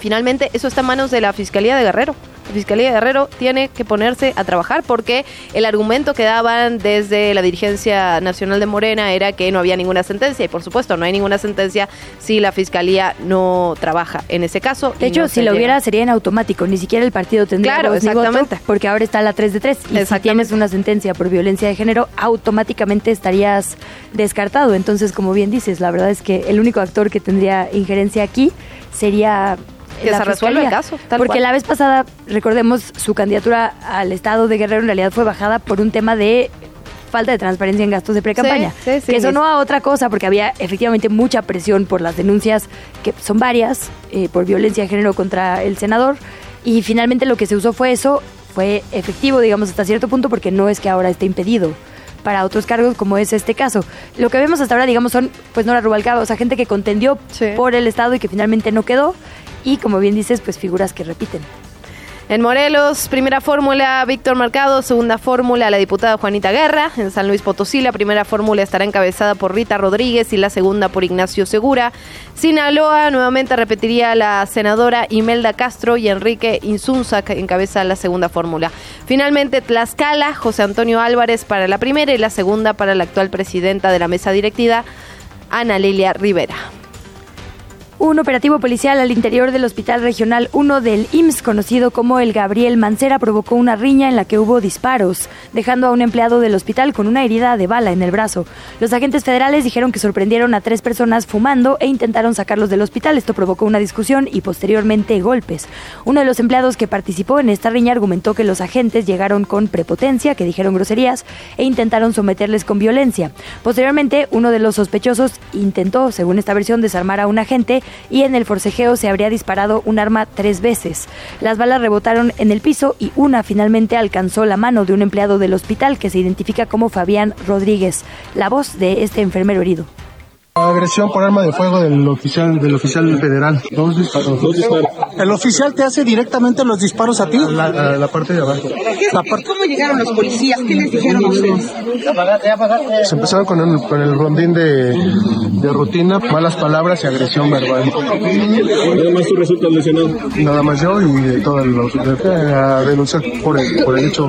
finalmente eso está en manos de la Fiscalía de Guerrero. Fiscalía de Guerrero tiene que ponerse a trabajar porque el argumento que daban desde la dirigencia nacional de Morena era que no había ninguna sentencia y por supuesto no hay ninguna sentencia si la Fiscalía no trabaja en ese caso. De hecho, si lo hubiera sería en automático, ni siquiera el partido tendría Claro, voz ni voto, exactamente. porque ahora está la 3 de 3 y si tienes una sentencia por violencia de género, automáticamente estarías descartado. Entonces, como bien dices, la verdad es que el único actor que tendría injerencia aquí sería Que se resuelva el caso, tal Porque cual. la vez pasada, recordemos, su candidatura al estado de Guerrero en realidad fue bajada por un tema de falta de transparencia en gastos de pre-campaña. Sí, sí, sí, que sonó a otra cosa porque había efectivamente mucha presión por las denuncias, que son varias, eh, por violencia de género contra el senador. Y finalmente lo que se usó fue eso, fue efectivo, digamos, hasta cierto punto, porque no es que ahora esté impedido para otros cargos como es este caso. Lo que vemos hasta ahora, digamos, son, pues Nora Rubalcaba, o sea, gente que contendió por el Estado y que finalmente no quedó. Y como bien dices, pues figuras que repiten. En Morelos, primera fórmula, Víctor Mercado, segunda fórmula, la diputada Juanita Guerra. En San Luis Potosí, la primera fórmula estará encabezada por Rita Rodríguez y la segunda por Ignacio Segura. Sinaloa, nuevamente repetiría la senadora Imelda Castro y Enrique Insunza, que encabeza la segunda fórmula. Finalmente, Tlaxcala, José Antonio Álvarez para la primera y la segunda para la actual presidenta de la mesa directiva, Ana Lilia Rivera. Un operativo policial al interior del Hospital Regional 1 del IMSS, conocido como el Gabriel Mancera, provocó una riña en la que hubo disparos, dejando a un empleado del hospital con una herida de bala en el brazo. Los agentes federales dijeron que sorprendieron a tres personas fumando e intentaron sacarlos del hospital. Esto provocó una discusión y posteriormente golpes. Uno de los empleados que participó en esta riña argumentó que los agentes llegaron con prepotencia, que dijeron groserías e intentaron someterles con violencia. Posteriormente, uno de los sospechosos intentó, según esta versión, desarmar a un agente y en el forcejeo se habría disparado un arma tres veces. Las balas rebotaron en el piso y una finalmente alcanzó la mano de un empleado del hospital que se identifica como Fabián Rodríguez, la voz de este enfermero herido. Agresión por arma de fuego del oficial del oficial federal. Dos disparos. El oficial te hace directamente los disparos a ti. La, a la parte de abajo. La parte- ¿Cómo llegaron los policías? ¿Qué les dijeron a ustedes? Se empezaron con el, con el rondín de, de rutina, malas palabras y agresión verbal. Nada más tú resultas lesionado. Nada más yo y todo el a denunciar por el, por el hecho.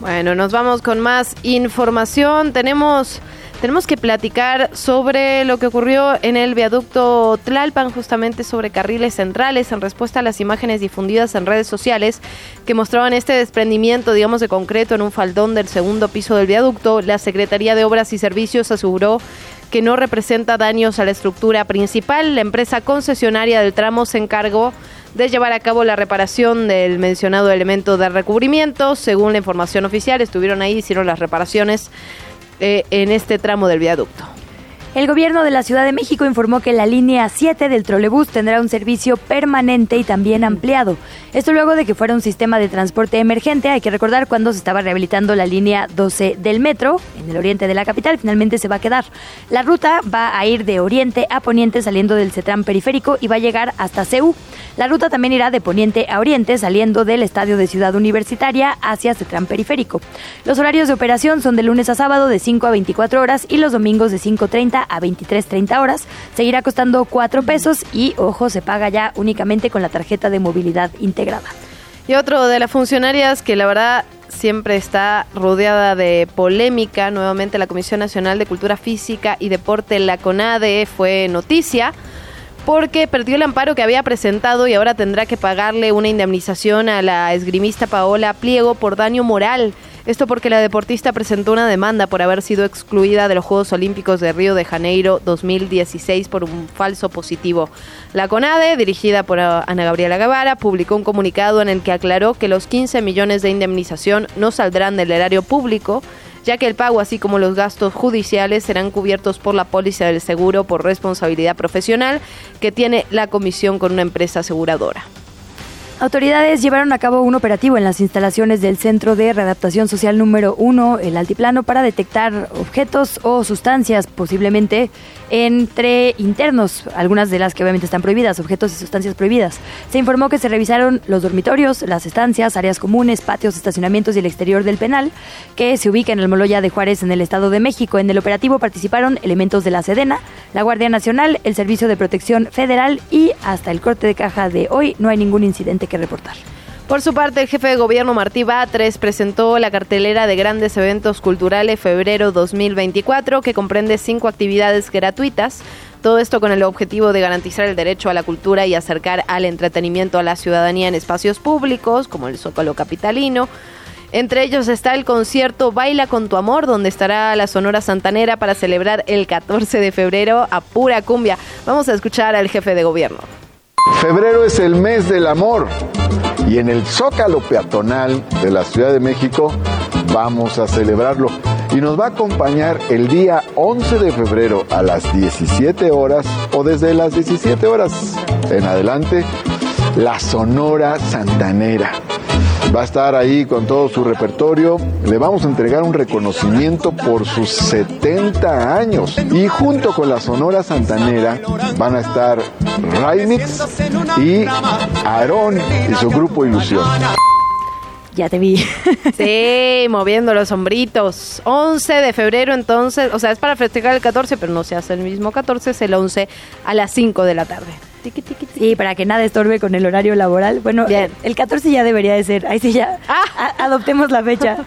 Bueno, nos vamos con más información. Tenemos, tenemos que platicar sobre lo que ocurrió en el viaducto Tlalpan, justamente sobre carriles centrales, en respuesta a las imágenes difundidas en redes sociales que mostraban este desprendimiento, digamos, de concreto en un faldón del segundo piso del viaducto. La Secretaría de Obras y Servicios aseguró que no representa daños a la estructura principal. La empresa concesionaria del tramo se encargó de llevar a cabo la reparación del mencionado elemento de recubrimiento. Según la información oficial, estuvieron ahí, hicieron las reparaciones eh, en este tramo del viaducto. El gobierno de la Ciudad de México informó que la línea 7 del trolebús tendrá un servicio permanente y también ampliado. Esto luego de que fuera un sistema de transporte emergente. Hay que recordar cuando se estaba rehabilitando la línea 12 del metro en el oriente de la capital. Finalmente se va a quedar. La ruta va a ir de oriente a poniente saliendo del Cetram periférico y va a llegar hasta CEU. La ruta también irá de poniente a oriente saliendo del estadio de Ciudad Universitaria hacia Cetram periférico. Los horarios de operación son de lunes a sábado de 5 a 24 horas y los domingos de 5.30 a 23.30 horas. Seguirá costando 4 pesos y, ojo, se paga ya únicamente con la tarjeta de movilidad integrada. Y otro de las funcionarias que la verdad siempre está rodeada de polémica, nuevamente la Comisión Nacional de Cultura Física y Deporte, la CONADE, fue noticia porque perdió el amparo que había presentado y ahora tendrá que pagarle una indemnización a la esgrimista Paola Pliego por daño moral. Esto porque la deportista presentó una demanda por haber sido excluida de los Juegos Olímpicos de Río de Janeiro 2016 por un falso positivo. La CONADE, dirigida por Ana Gabriela Guevara, publicó un comunicado en el que aclaró que los 15 millones de indemnización no saldrán del erario público, ya que el pago, así como los gastos judiciales, serán cubiertos por la póliza del seguro por responsabilidad profesional que tiene la comisión con una empresa aseguradora. Autoridades llevaron a cabo un operativo en las instalaciones del Centro de Readaptación Social número 1, el Altiplano, para detectar objetos o sustancias posiblemente entre internos, algunas de las que obviamente están prohibidas, objetos y sustancias prohibidas. Se informó que se revisaron los dormitorios, las estancias, áreas comunes, patios, estacionamientos y el exterior del penal, que se ubica en el Moloya de Juárez, en el Estado de México. En el operativo participaron elementos de la Sedena, la Guardia Nacional, el Servicio de Protección Federal y hasta el corte de caja de hoy no hay ningún incidente que reportar. Por su parte, el jefe de gobierno Martí Batres presentó la cartelera de grandes eventos culturales febrero 2024, que comprende cinco actividades gratuitas. Todo esto con el objetivo de garantizar el derecho a la cultura y acercar al entretenimiento a la ciudadanía en espacios públicos, como el Zócalo Capitalino. Entre ellos está el concierto Baila con tu amor, donde estará la Sonora Santanera para celebrar el 14 de febrero a pura cumbia. Vamos a escuchar al jefe de gobierno. Febrero es el mes del amor y en el Zócalo Peatonal de la Ciudad de México vamos a celebrarlo. Y nos va a acompañar el día 11 de febrero a las 17 horas o desde las 17 horas en adelante la Sonora Santanera. Va a estar ahí con todo su repertorio. Le vamos a entregar un reconocimiento por sus 70 años. Y junto con la Sonora Santanera van a estar Raimix y Aarón y su grupo Ilusión. Ya te vi. Sí, moviendo los hombritos. 11 de febrero entonces, o sea, es para festejar el 14, pero no se hace el mismo 14, es el 11 a las 5 de la tarde. Sí, para que nada estorbe con el horario laboral. Bueno, el 14 ya debería de ser. Ahí sí ya. Ah. adoptemos la fecha.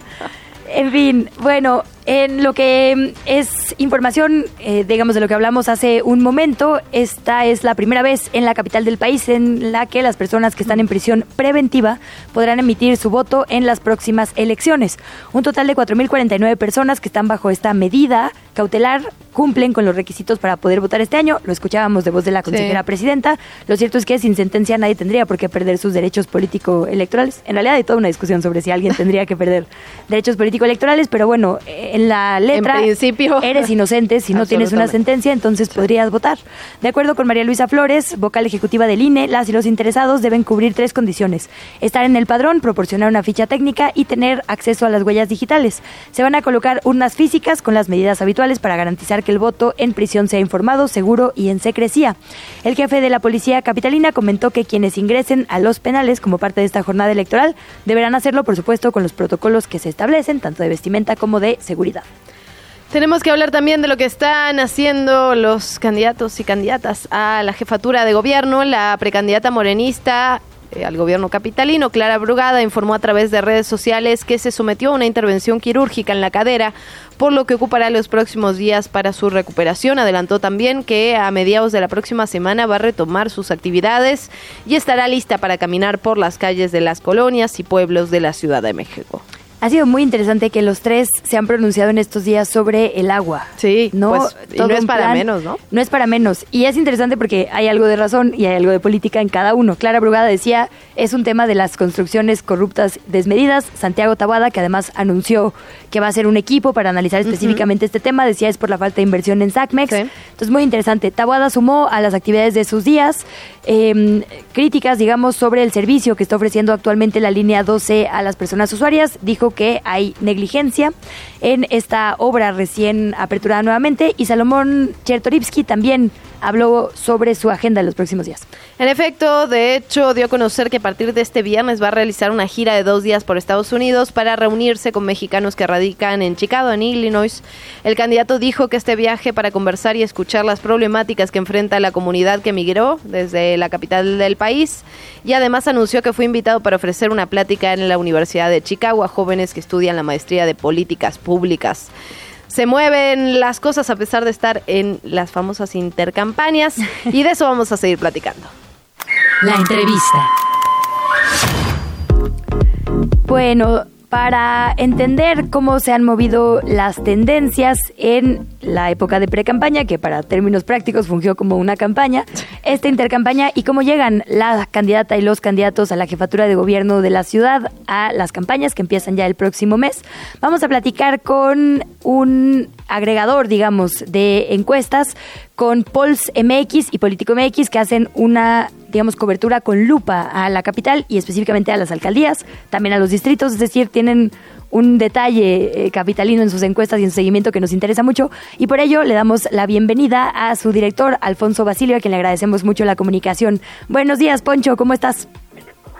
En fin, bueno, en lo que es información, eh, digamos, de lo que hablamos hace un momento, esta es la primera vez en la capital del país en la que las personas que están en prisión preventiva podrán emitir su voto en las próximas elecciones. Un total de 4.049 personas que están bajo esta medida cautelar cumplen con los requisitos para poder votar este año. Lo escuchábamos de voz de la consejera presidenta. Lo cierto es que sin sentencia nadie tendría por qué perder sus derechos político-electorales. En realidad hay toda una discusión sobre si alguien tendría que perder derechos político-electorales, pero bueno, en la letra principio. eres inocente si no tienes una sentencia, entonces podrías votar. De acuerdo con María Luisa Flores, vocal ejecutiva del INE, las y los interesados deben cubrir tres condiciones. Estar en el padrón, proporcionar una ficha técnica y tener acceso a las huellas digitales. Se van a colocar urnas físicas con las medidas habituales para garantizar que el voto en prisión sea informado, seguro y en secrecía. El jefe de la policía capitalina comentó que quienes ingresen a los penales como parte de esta jornada electoral deberán hacerlo, por supuesto, con los protocolos que se establecen, tanto de vestimenta como de seguridad. Tenemos que hablar también de lo que están haciendo los candidatos y candidatas a la jefatura de gobierno. La precandidata morenista eh, al gobierno capitalino, Clara Brugada, informó a través de redes sociales que se sometió a una intervención quirúrgica en la cadera, por lo que ocupará los próximos días para su recuperación. Adelantó también que a mediados de la próxima semana va a retomar sus actividades y estará lista para caminar por las calles de las colonias y pueblos de la Ciudad de México. Ha sido muy interesante que los tres se han pronunciado en estos días sobre el agua. Sí, no, pues, y no es para menos, ¿no? No es para menos. Y es interesante porque hay algo de razón y hay algo de política en cada uno. Clara Brugada decía, es un tema de las construcciones corruptas desmedidas. Santiago Tabada, que además anunció que va a ser un equipo para analizar específicamente este tema, decía es por la falta de inversión en SACMEX. Entonces, muy interesante. Tabada sumó a las actividades de sus días em, críticas, digamos, sobre el servicio que está ofreciendo actualmente la línea 12 a las personas usuarias. Dijo que hay negligencia en esta obra recién aperturada nuevamente y Salomón Chertorivsky también habló sobre su agenda en los próximos días. En efecto, de hecho, dio a conocer que a partir de este viernes va a realizar una gira de dos días por Estados Unidos para reunirse con mexicanos que radican en Chicago, en Illinois. El candidato dijo que este viaje para conversar y escuchar las problemáticas que enfrenta la comunidad que emigró desde la capital del país y además anunció que fue invitado para ofrecer una plática en la Universidad de Chicago a jóvenes que estudian la maestría de políticas públicas se mueven las cosas a pesar de estar en las famosas intercampañas y de eso vamos a seguir platicando. La entrevista. Bueno, para entender cómo se han movido las tendencias en la época de pre-campaña, que para términos prácticos fungió como una campaña, esta intercampaña y cómo llegan la candidata y los candidatos a la jefatura de gobierno de la ciudad a las campañas que empiezan ya el próximo mes. Vamos a platicar con un agregador, digamos, de encuestas con Pols MX y Político MX que hacen una digamos, cobertura con lupa a la capital y específicamente a las alcaldías, también a los distritos, es decir, tienen un detalle eh, capitalino en sus encuestas y en su seguimiento que nos interesa mucho y por ello le damos la bienvenida a su director Alfonso Basilio, a quien le agradecemos mucho la comunicación. Buenos días, Poncho, ¿cómo estás?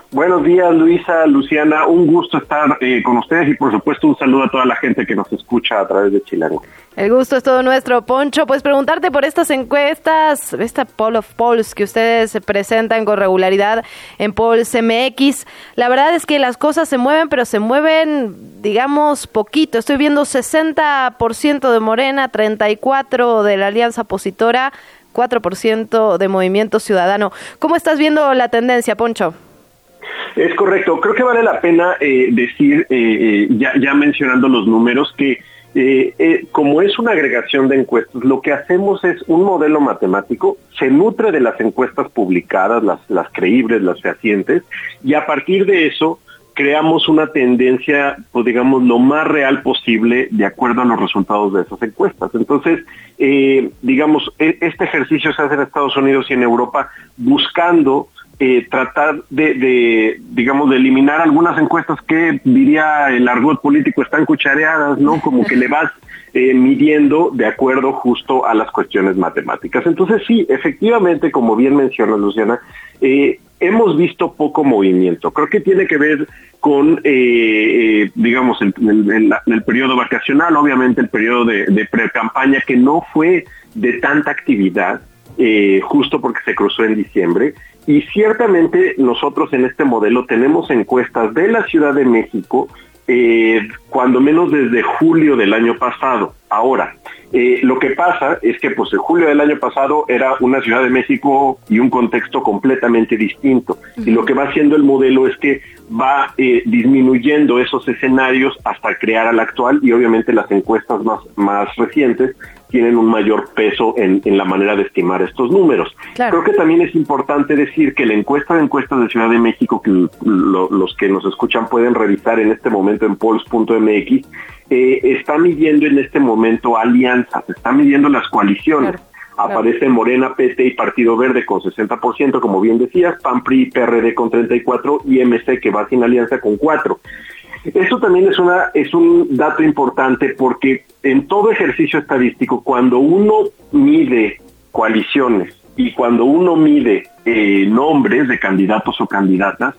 Buenos días, Luisa, Luciana. Un gusto estar eh, con ustedes y, por supuesto, un saludo a toda la gente que nos escucha a través de Chilango. El gusto es todo nuestro, Poncho. Pues preguntarte por estas encuestas, esta poll of polls que ustedes presentan con regularidad en Polls MX. La verdad es que las cosas se mueven, pero se mueven, digamos, poquito. Estoy viendo 60% de Morena, 34% de la Alianza Opositora, 4% de Movimiento Ciudadano. ¿Cómo estás viendo la tendencia, Poncho? Es correcto. Creo que vale la pena eh, decir, eh, eh, ya, mencionando los números, que como es una agregación de encuestas, lo que hacemos es un modelo matemático, se nutre de las encuestas publicadas, las, las creíbles, las fehacientes, y a partir de eso creamos una tendencia, pues digamos, lo más real posible de acuerdo a los resultados de esas encuestas. Entonces, digamos, e, este ejercicio se hace en Estados Unidos y en Europa buscando eh, tratar de, digamos, de eliminar algunas encuestas que, diría el argot político, están cuchareadas, ¿no? Como que le vas eh, midiendo de acuerdo justo a las cuestiones matemáticas. Entonces, sí, efectivamente, como bien menciona Luciana, eh, hemos visto poco movimiento. Creo que tiene que ver con, digamos, el, periodo vacacional, obviamente el periodo de, de pre-campaña, que no fue de tanta actividad. justo porque se cruzó en diciembre y ciertamente nosotros en este modelo tenemos encuestas de la Ciudad de México, eh, cuando menos desde julio del año pasado. Ahora, eh, lo que pasa es que pues en julio del año pasado era una Ciudad de México y un contexto completamente distinto. Y lo que va haciendo el modelo es que va eh, disminuyendo esos escenarios hasta crear al actual y obviamente las encuestas más, más recientes tienen un mayor peso en, la manera de estimar estos números. Creo que también es importante decir que la encuesta de encuestas de Ciudad de México, que los que nos escuchan pueden revisar en este momento en polls.mx, eh, está midiendo en este momento alianzas, está midiendo las coaliciones. Aparece Morena, PT y Partido Verde con 60%, como bien decías, PAN, PRI, PRD con 34 y MC que va sin alianza con 4. Eso también es, una, es un dato importante porque en todo ejercicio estadístico, cuando uno mide coaliciones y cuando uno mide eh, nombres de candidatos o candidatas,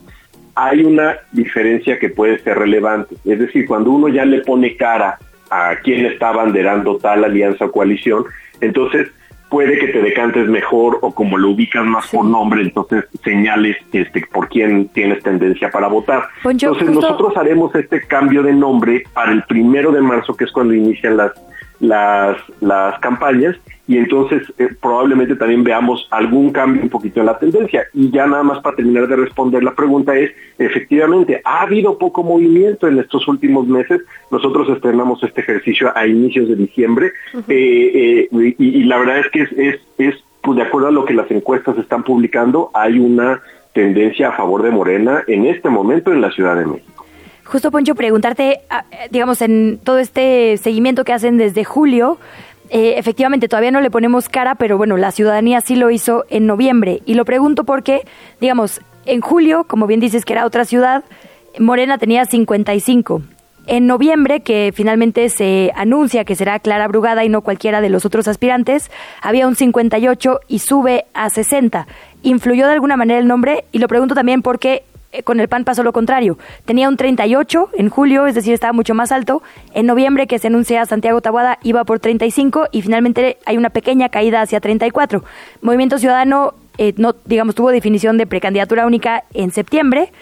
hay una diferencia que puede ser relevante. Es decir, cuando uno ya le pone cara a quién está abanderando tal alianza o coalición, entonces puede que te decantes mejor o como lo ubicas más por nombre, entonces señales este, por quién tienes tendencia para votar. entonces nosotros haremos este cambio de nombre para el primero de marzo, que es cuando inician las las, las campañas y entonces eh, probablemente también veamos algún cambio un poquito en la tendencia. Y ya nada más para terminar de responder la pregunta es, efectivamente, ha habido poco movimiento en estos últimos meses. Nosotros estrenamos este ejercicio a inicios de diciembre eh, eh, y, la verdad es que es, es, es pues de acuerdo a lo que las encuestas están publicando, hay una tendencia a favor de Morena en este momento en la Ciudad de México. Justo, Poncho, preguntarte, ah, digamos, en todo este seguimiento que hacen desde julio, eh, efectivamente todavía no le ponemos cara, pero bueno, la ciudadanía sí lo hizo en noviembre. Y lo pregunto porque, digamos, en julio, como bien dices que era otra ciudad, Morena tenía 55. En noviembre, que finalmente se anuncia que será Clara Brugada y no cualquiera de los otros aspirantes, había un 58 y sube a 60. ¿Influyó de alguna manera el nombre? Y lo pregunto también porque eh, con el PAN pasó lo contrario. Tenía un 38 en julio, es decir, estaba mucho más alto. En noviembre, que se anuncia Santiago Tabuada, iba por 35 y finalmente hay una pequeña caída hacia 34. Movimiento Ciudadano, eh, no, digamos, tuvo definición de precandidatura única en septiembre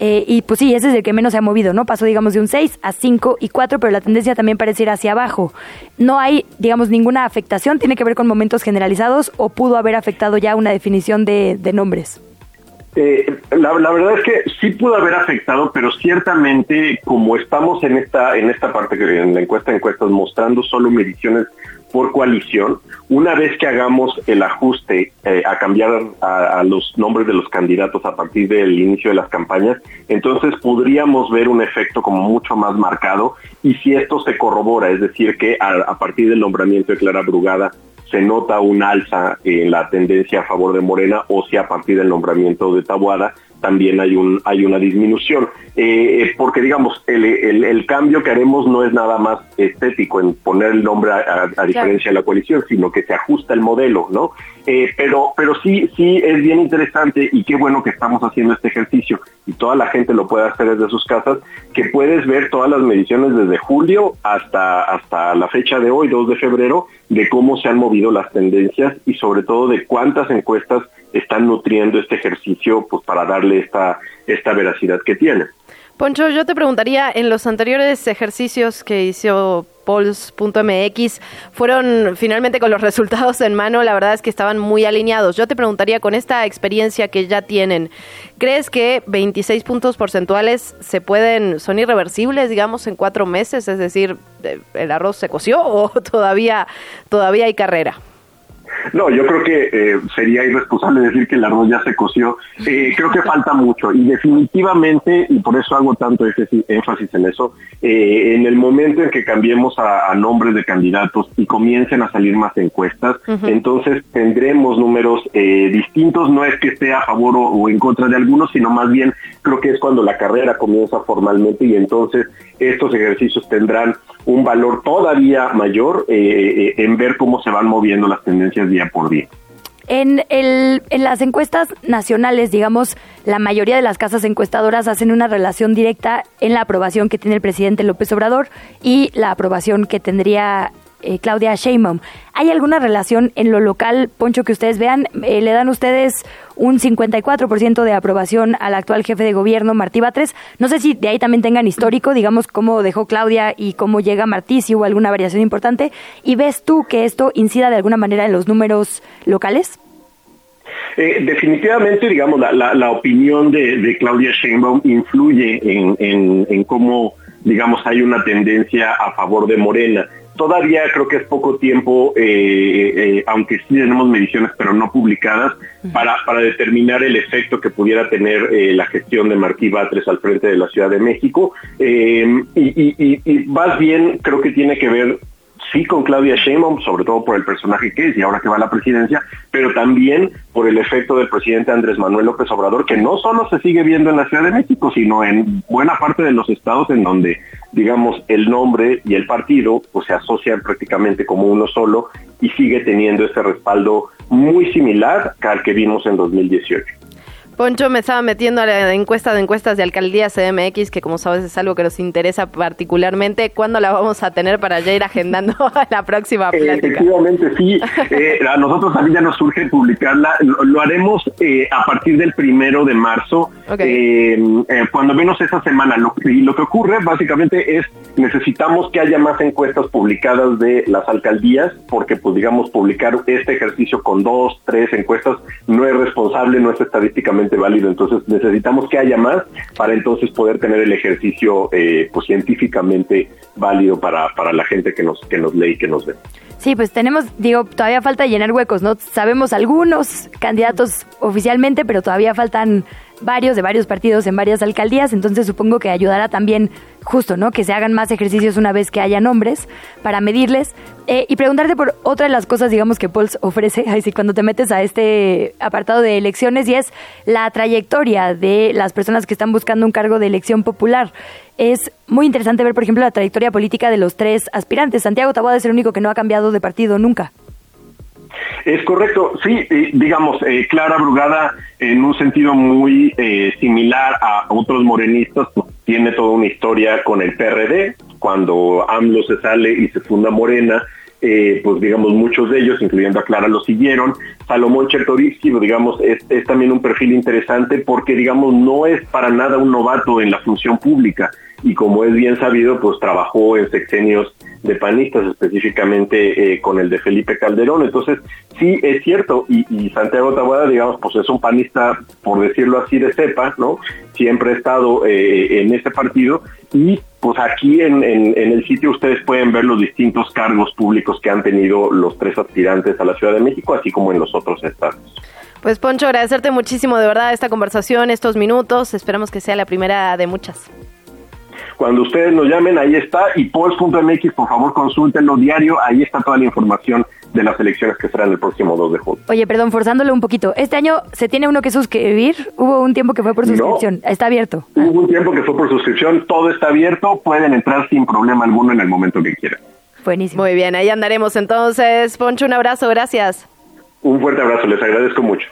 eh, y pues sí, ese es el que menos se ha movido, ¿no? Pasó, digamos, de un 6 a 5 y 4, pero la tendencia también parece ir hacia abajo. No hay, digamos, ninguna afectación, tiene que ver con momentos generalizados o pudo haber afectado ya una definición de nombres. Eh, la, verdad es que sí pudo haber afectado, pero ciertamente como estamos en esta en esta parte en la encuesta de encuestas mostrando solo mediciones por coalición, una vez que hagamos el ajuste eh, a cambiar a, los nombres de los candidatos a partir del inicio de las campañas, entonces podríamos ver un efecto como mucho más marcado y si esto se corrobora, es decir, que a partir del nombramiento de Clara Brugada se nota un alza en la tendencia a favor de Morena o si a partir del nombramiento de Tabuada también hay un hay una disminución. Eh, eh, porque digamos el, el, cambio que haremos no es nada más estético en poner el nombre a, diferencia de la coalición sino que se ajusta el modelo no eh, pero pero sí sí es bien interesante y qué bueno que estamos haciendo este ejercicio y toda la gente lo puede hacer desde sus casas que puedes ver todas las mediciones desde julio hasta hasta la fecha de hoy 2 de febrero de cómo se han movido las tendencias y sobre todo de cuántas encuestas están nutriendo este ejercicio pues para darle esta, esta veracidad que tiene. Poncho, yo te preguntaría, en los anteriores ejercicios que hizo Polls.mx fueron finalmente con los resultados en mano, la verdad es que estaban muy alineados. Yo te preguntaría, con esta experiencia que ya tienen, ¿crees que 26 puntos porcentuales se pueden, son irreversibles, digamos, en cuatro meses? Es decir, ¿el arroz se coció o todavía, todavía hay carrera? No, yo creo que eh, sería irresponsable decir que el arroz ya se coció. Eh, creo que falta mucho y definitivamente, y por eso hago tanto énfasis en eso, eh, en el momento en que cambiemos a, nombres de candidatos y comiencen a salir más encuestas, entonces tendremos números distintos. No es que esté a favor o, en contra de algunos, sino más bien creo que es cuando la carrera comienza formalmente y entonces estos ejercicios tendrán un valor todavía mayor en ver cómo se van moviendo las tendencias día por día. En, el, en las encuestas nacionales, digamos, la mayoría de las casas encuestadoras hacen una relación directa en la aprobación que tiene el presidente López Obrador y la aprobación que tendría eh, Claudia Sheinbaum. ¿Hay alguna relación en lo local, Poncho, que ustedes vean? Eh, ¿Le dan ustedes un 54% de aprobación al actual jefe de gobierno, Martí Batres? No sé si de ahí también tengan histórico, digamos, cómo dejó Claudia y cómo llega Martí, si hubo alguna variación importante. ¿Y ves tú que esto incida de alguna manera en los números locales? Eh, definitivamente, digamos, la, opinión de, Claudia Sheinbaum influye en cómo, digamos, hay una tendencia a favor de Morena todavía creo que es poco tiempo, eh, eh, aunque sí tenemos mediciones pero no publicadas, para, para determinar el efecto que pudiera tener eh, la gestión de Martí Batres al frente de la Ciudad de México. y, y, y, más bien creo que tiene que ver sí con Claudia Sheinbaum, sobre todo por el personaje que es y ahora que va a la presidencia, pero también por el efecto del presidente Andrés Manuel López Obrador, que no solo se sigue viendo en la Ciudad de México, sino en buena parte de los estados en donde, digamos, el nombre y el partido pues, se asocian prácticamente como uno solo y sigue teniendo ese respaldo muy similar al que vimos en 2018. Poncho me estaba metiendo a la encuesta de encuestas de alcaldía CDMX, que como sabes es algo que nos interesa particularmente. ¿Cuándo la vamos a tener para ya ir agendando la próxima eh, plática? efectivamente, sí. Eh, a nosotros también ya nos surge publicarla. Lo, haremos eh, a partir del primero de marzo, cuando menos esa semana. Lo, y lo que ocurre básicamente es necesitamos que haya más encuestas publicadas de las alcaldías, porque pues digamos publicar este ejercicio con dos, tres encuestas no es responsable, no es estadísticamente válido. Entonces necesitamos que haya más para entonces poder tener el ejercicio eh, pues, científicamente válido para, para la gente que nos, que nos lee y que nos ve. Sí, pues tenemos, digo, todavía falta llenar huecos, ¿no? Sabemos algunos candidatos oficialmente, pero todavía faltan varios de varios partidos en varias alcaldías, entonces supongo que ayudará también justo, ¿no? Que se hagan más ejercicios una vez que haya nombres para medirles. Eh, y preguntarte por otra de las cosas, digamos, que Pauls ofrece, así cuando te metes a este apartado de elecciones, y es la trayectoria de las personas que están buscando un cargo de elección popular. Es muy interesante ver, por ejemplo, la trayectoria política de los tres aspirantes. Santiago Taboada es el único que no ha cambiado de partido nunca. Es correcto, sí, digamos, eh, Clara Brugada en un sentido muy eh, similar a otros morenistas, pues, tiene toda una historia con el PRD, cuando AMLO se sale y se funda Morena, eh, pues digamos muchos de ellos, incluyendo a Clara, lo siguieron. Salomón Chertorivsky, pues, digamos, es, es, también un perfil interesante porque, digamos, no es para nada un novato en la función pública y como es bien sabido, pues trabajó en sexenios de panistas, específicamente eh, con el de Felipe Calderón. Entonces, sí, es cierto, y, Santiago Taboada, digamos, pues es un panista, por decirlo así, de cepa, ¿no? Siempre ha estado eh, en ese partido y pues aquí en, en, en, el sitio ustedes pueden ver los distintos cargos públicos que han tenido los tres aspirantes a la Ciudad de México, así como en los otros estados. Pues Poncho, agradecerte muchísimo de verdad esta conversación, estos minutos. Esperamos que sea la primera de muchas. Cuando ustedes nos llamen, ahí está, y polls.mx, por favor, consúltenlo diario, ahí está toda la información de las elecciones que serán el próximo 2 de junio. Oye, perdón, forzándolo un poquito. ¿Este año se tiene uno que suscribir? ¿Hubo un tiempo que fue por suscripción? ¿Está abierto? Hubo un tiempo que fue por suscripción, todo está abierto, pueden entrar sin problema alguno en el momento que quieran. Buenísimo. Muy bien, ahí andaremos entonces. Poncho, un abrazo, gracias. Un fuerte abrazo, les agradezco mucho.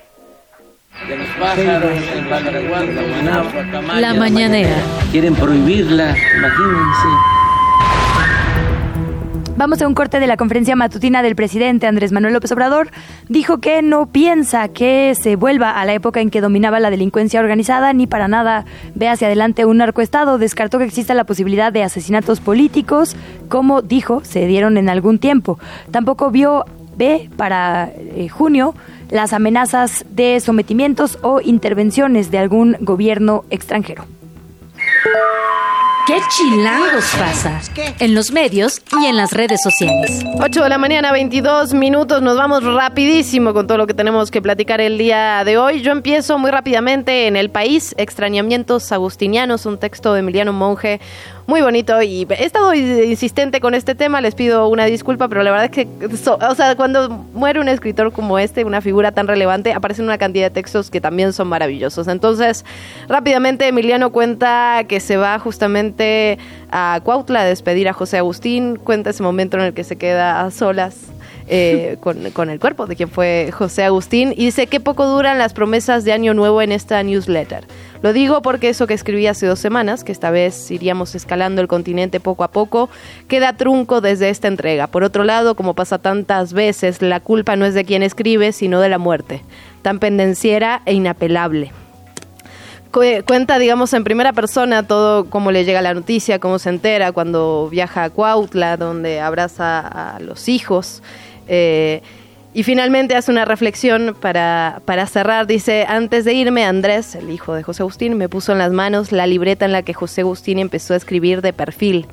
La mañanera. Quieren prohibirla, imagínense. Vamos a un corte de la conferencia matutina del presidente Andrés Manuel López Obrador. Dijo que no piensa que se vuelva a la época en que dominaba la delincuencia organizada, ni para nada ve hacia adelante un narcoestado. Descartó que exista la posibilidad de asesinatos políticos, como dijo, se dieron en algún tiempo. Tampoco vio, ve para eh, junio, las amenazas de sometimientos o intervenciones de algún gobierno extranjero. ¿Qué chilangos pasa? En los medios y en las redes sociales. 8 de la mañana, 22 minutos. Nos vamos rapidísimo con todo lo que tenemos que platicar el día de hoy. Yo empiezo muy rápidamente en El País, Extrañamientos Agustinianos, un texto de Emiliano Monge muy bonito y he estado insistente con este tema, les pido una disculpa, pero la verdad es que, so- o sea, cuando muere un escritor como este, una figura tan relevante, aparecen una cantidad de textos que también son maravillosos. Entonces, rápidamente Emiliano cuenta que se va justamente a Cuautla a despedir a José Agustín, cuenta ese momento en el que se queda a solas eh, con, con el cuerpo de quien fue José Agustín y dice que poco duran las promesas de Año Nuevo en esta newsletter. Lo digo porque eso que escribí hace dos semanas, que esta vez iríamos escalando el continente poco a poco, queda trunco desde esta entrega. Por otro lado, como pasa tantas veces, la culpa no es de quien escribe, sino de la muerte, tan pendenciera e inapelable cu- cuenta, digamos, en primera persona todo cómo le llega la noticia, cómo se entera cuando viaja a Cuautla, donde abraza a los hijos. eh, y finalmente hace una reflexión para, para cerrar. Dice, antes de irme, Andrés, el hijo de José Agustín, me puso en las manos la libreta en la que José Agustín empezó a escribir de perfil.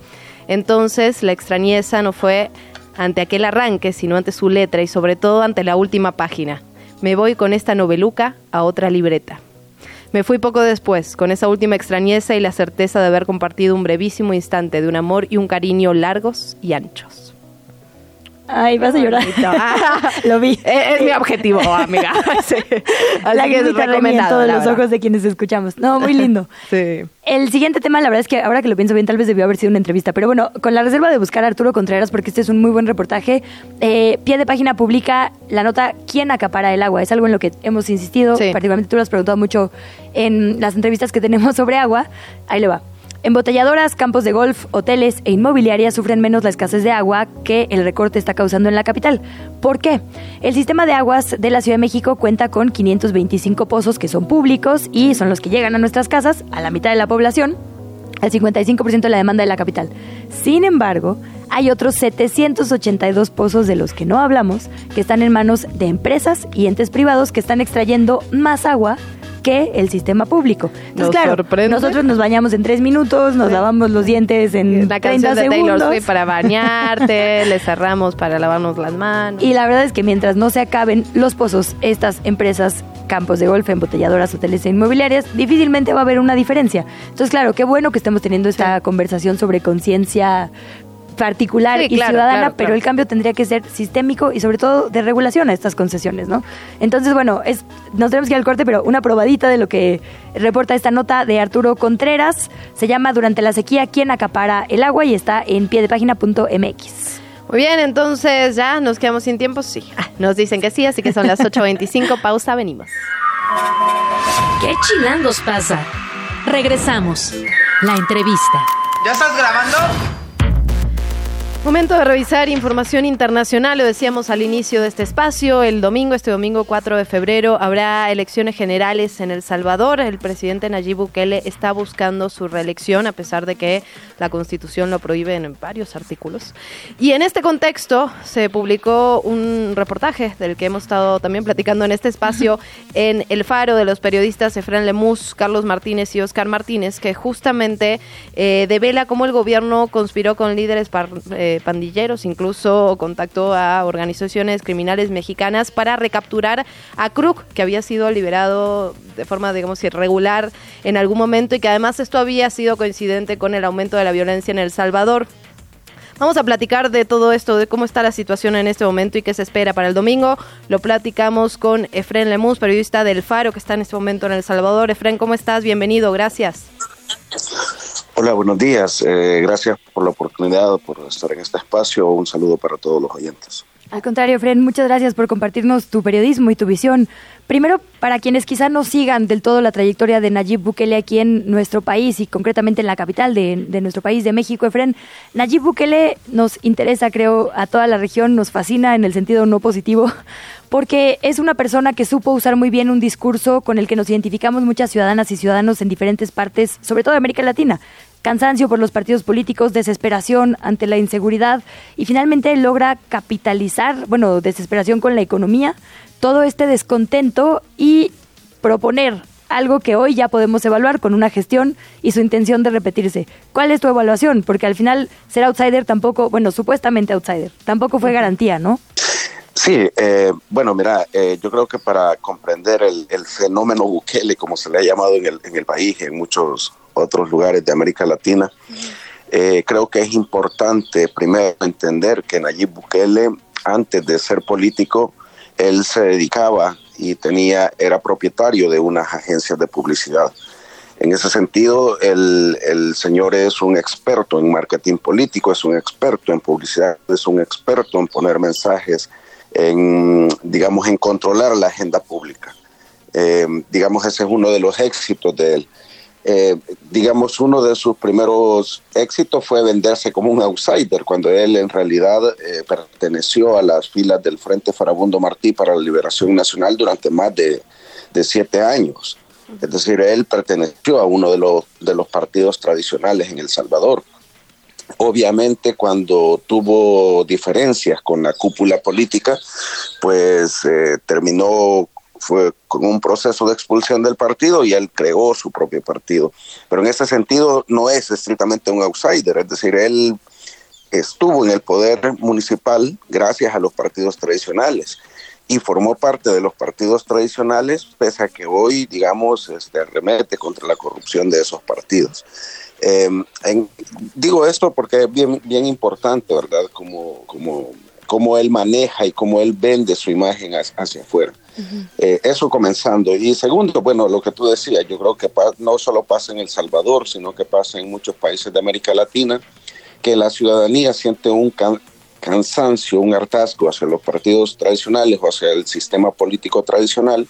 Entonces, la extrañeza no fue ante aquel arranque, sino ante su letra y sobre todo ante la última página. Me voy con esta noveluca a otra libreta. Me fui poco después, con esa última extrañeza y la certeza de haber compartido un brevísimo instante de un amor y un cariño largos y anchos. Ay, vas a llorar. Lo vi. Es, es mi objetivo, amiga. Sí. Así la que es reñía en recomendado, todos los ojos de quienes escuchamos. No, muy lindo. Sí. El siguiente tema, la verdad es que ahora que lo pienso bien, tal vez debió haber sido una entrevista. Pero bueno, con la reserva de buscar a Arturo Contreras, porque este es un muy buen reportaje, eh, pie de página publica la nota ¿Quién acapara el agua? Es algo en lo que hemos insistido, particularmente tú lo has preguntado mucho en las entrevistas que tenemos sobre agua. Ahí le va. Embotelladoras, campos de golf, hoteles e inmobiliarias sufren menos la escasez de agua que el recorte está causando en la capital. ¿Por qué? El sistema de aguas de la Ciudad de México cuenta con 525 pozos que son públicos y son los que llegan a nuestras casas, a la mitad de la población, al 55% de la demanda de la capital. Sin embargo, hay otros 782 pozos de los que no hablamos que están en manos de empresas y entes privados que están extrayendo más agua que el sistema público. Entonces, Nos claro, sorprende. nosotros nos bañamos en tres minutos, nos lavamos los dientes en La 30 canción de Taylor segundos. Swift para bañarte, le cerramos para lavarnos las manos. Y la verdad es que mientras no se acaben los pozos, estas empresas, campos de golf, embotelladoras, hoteles e inmobiliarias, difícilmente va a haber una diferencia. Entonces, claro, qué bueno que estemos teniendo esta conversación sobre conciencia particular Sí, y claro, ciudadana, claro, pero claro. el cambio tendría que ser sistémico y sobre todo de regulación a estas concesiones, ¿no? Entonces, bueno, es, nos tenemos que ir al corte, pero una probadita de lo que reporta esta nota de Arturo Contreras. Se llama Durante la sequía, ¿quién acapara el agua? y está en piedepágina.mx. Muy bien, entonces ya nos quedamos sin tiempo. Sí, Ah, nos dicen que sí, así que son las 8.25. Pausa, venimos. ¿Qué chilangos pasa? Regresamos. La entrevista. ¿Ya estás grabando? Momento de revisar información internacional, lo decíamos al inicio de este espacio, el domingo, este domingo 4 de febrero, habrá elecciones generales en El Salvador. El presidente Nayib Bukele está buscando su reelección a pesar de que la constitución lo prohíbe en varios artículos. Y en este contexto se publicó un reportaje del que hemos estado también platicando en este espacio en El Faro de los periodistas Efraín Lemus, Carlos Martínez y Oscar Martínez, que justamente eh, devela cómo el gobierno conspiró con líderes par- eh, pandilleros, incluso contactó a organizaciones criminales mexicanas para recapturar a Krug, que había sido liberado de forma, digamos, irregular en algún momento y que además esto había sido coincidente con el aumento de la violencia en El Salvador. Vamos a platicar de todo esto, de cómo está la situación en este momento y qué se espera para el domingo. Lo platicamos con Efren Lemus, periodista del Faro, que está en este momento en El Salvador. Efren, ¿cómo estás? Bienvenido, gracias. Hola, buenos días. Eh, gracias por la oportunidad, por estar en este espacio. Un saludo para todos los oyentes. Al contrario, Fren, muchas gracias por compartirnos tu periodismo y tu visión. Primero, para quienes quizá no sigan del todo la trayectoria de Nayib Bukele aquí en nuestro país y concretamente en la capital de, nuestro país, de México, Efren, Nayib Bukele nos interesa, creo, a toda la región, nos fascina en el sentido no positivo, porque es una persona que supo usar muy bien un discurso con el que nos identificamos muchas ciudadanas y ciudadanos en diferentes partes, sobre todo de América Latina cansancio por los partidos políticos, desesperación ante la inseguridad y finalmente logra capitalizar, bueno, desesperación con la economía, todo este descontento y proponer algo que hoy ya podemos evaluar con una gestión y su intención de repetirse. ¿Cuál es tu evaluación? Porque al final ser outsider tampoco, bueno, supuestamente outsider, tampoco fue garantía, ¿no? Sí, eh, bueno, mira, eh, yo creo que para comprender el, fenómeno Bukele, como se le ha llamado en el, en el país, en muchos otros lugares de América Latina, eh, creo que es importante primero entender que Nayib Bukele, antes de ser político, él se dedicaba y tenía, era propietario de unas agencias de publicidad. En ese sentido, el, el, señor es un experto en marketing político, es un experto en publicidad, es un experto en poner mensajes, en, digamos, en controlar la agenda pública. Eh, digamos, ese es uno de los éxitos de él. Eh, digamos, uno de sus primeros éxitos fue venderse como un outsider, cuando él en realidad eh, perteneció a las filas del Frente Farabundo Martí para la Liberación Nacional durante más de, siete años. Es decir, él perteneció a uno de los, de los partidos tradicionales en El Salvador. Obviamente, cuando tuvo diferencias con la cúpula política, pues eh, terminó fue con un proceso de expulsión del partido y él creó su propio partido. Pero en ese sentido no es estrictamente un outsider, es decir, él estuvo en el poder municipal gracias a los partidos tradicionales y formó parte de los partidos tradicionales, pese a que hoy, digamos, este, remete contra la corrupción de esos partidos. Em, digo esto porque es bien, bien importante, ¿verdad? Como, como, como él maneja y cómo él vende su imagen hacia afuera. Eh, eso comenzando. Y segundo, bueno, lo que tú decías, yo creo que no solo pasa en El Salvador, sino que pasa en muchos países de América Latina, que la ciudadanía siente un cansancio, un hartazgo hacia los partidos tradicionales o hacia el sistema político tradicional,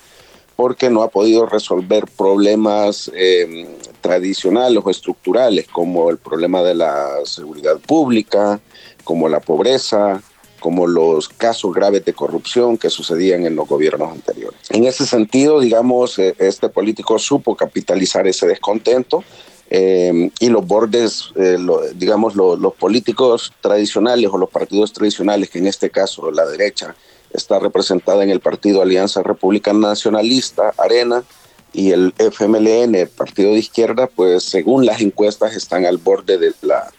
porque no ha podido resolver problemas em, tradicionales o estructurales, como el problema de la seguridad pública, como la pobreza, como los casos graves de corrupción que sucedían en los gobiernos anteriores. En ese sentido, digamos, eh, este político supo capitalizar ese descontento eh, y los bordes, eh, digamos, los políticos tradicionales o los partidos tradicionales, que en este caso la derecha está representada en el partido Alianza Republicana Nacionalista, Arena, y el FMLN, partido de izquierda, pues según las encuestas están al borde de la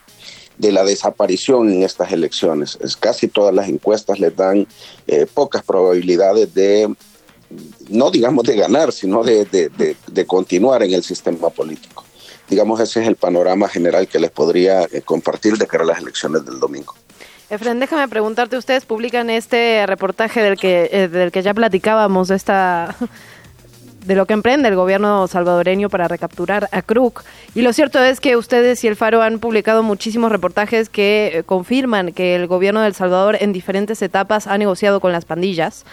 de la desaparición en estas elecciones. Es, casi todas las encuestas les dan eh, pocas probabilidades de, no digamos de ganar, sino de, de, continuar en el sistema político. Digamos, ese es el panorama general que les podría eh, compartir de cara a las elecciones del domingo. Efren, déjame preguntarte, ustedes publican este reportaje del que, eh, del que ya platicábamos, de esta de lo que emprende el gobierno salvadoreño para recapturar a Krug. Y lo cierto es que ustedes y el Faro han publicado muchísimos reportajes que eh, confirman que el gobierno de El Salvador en diferentes etapas ha negociado con las pandillas.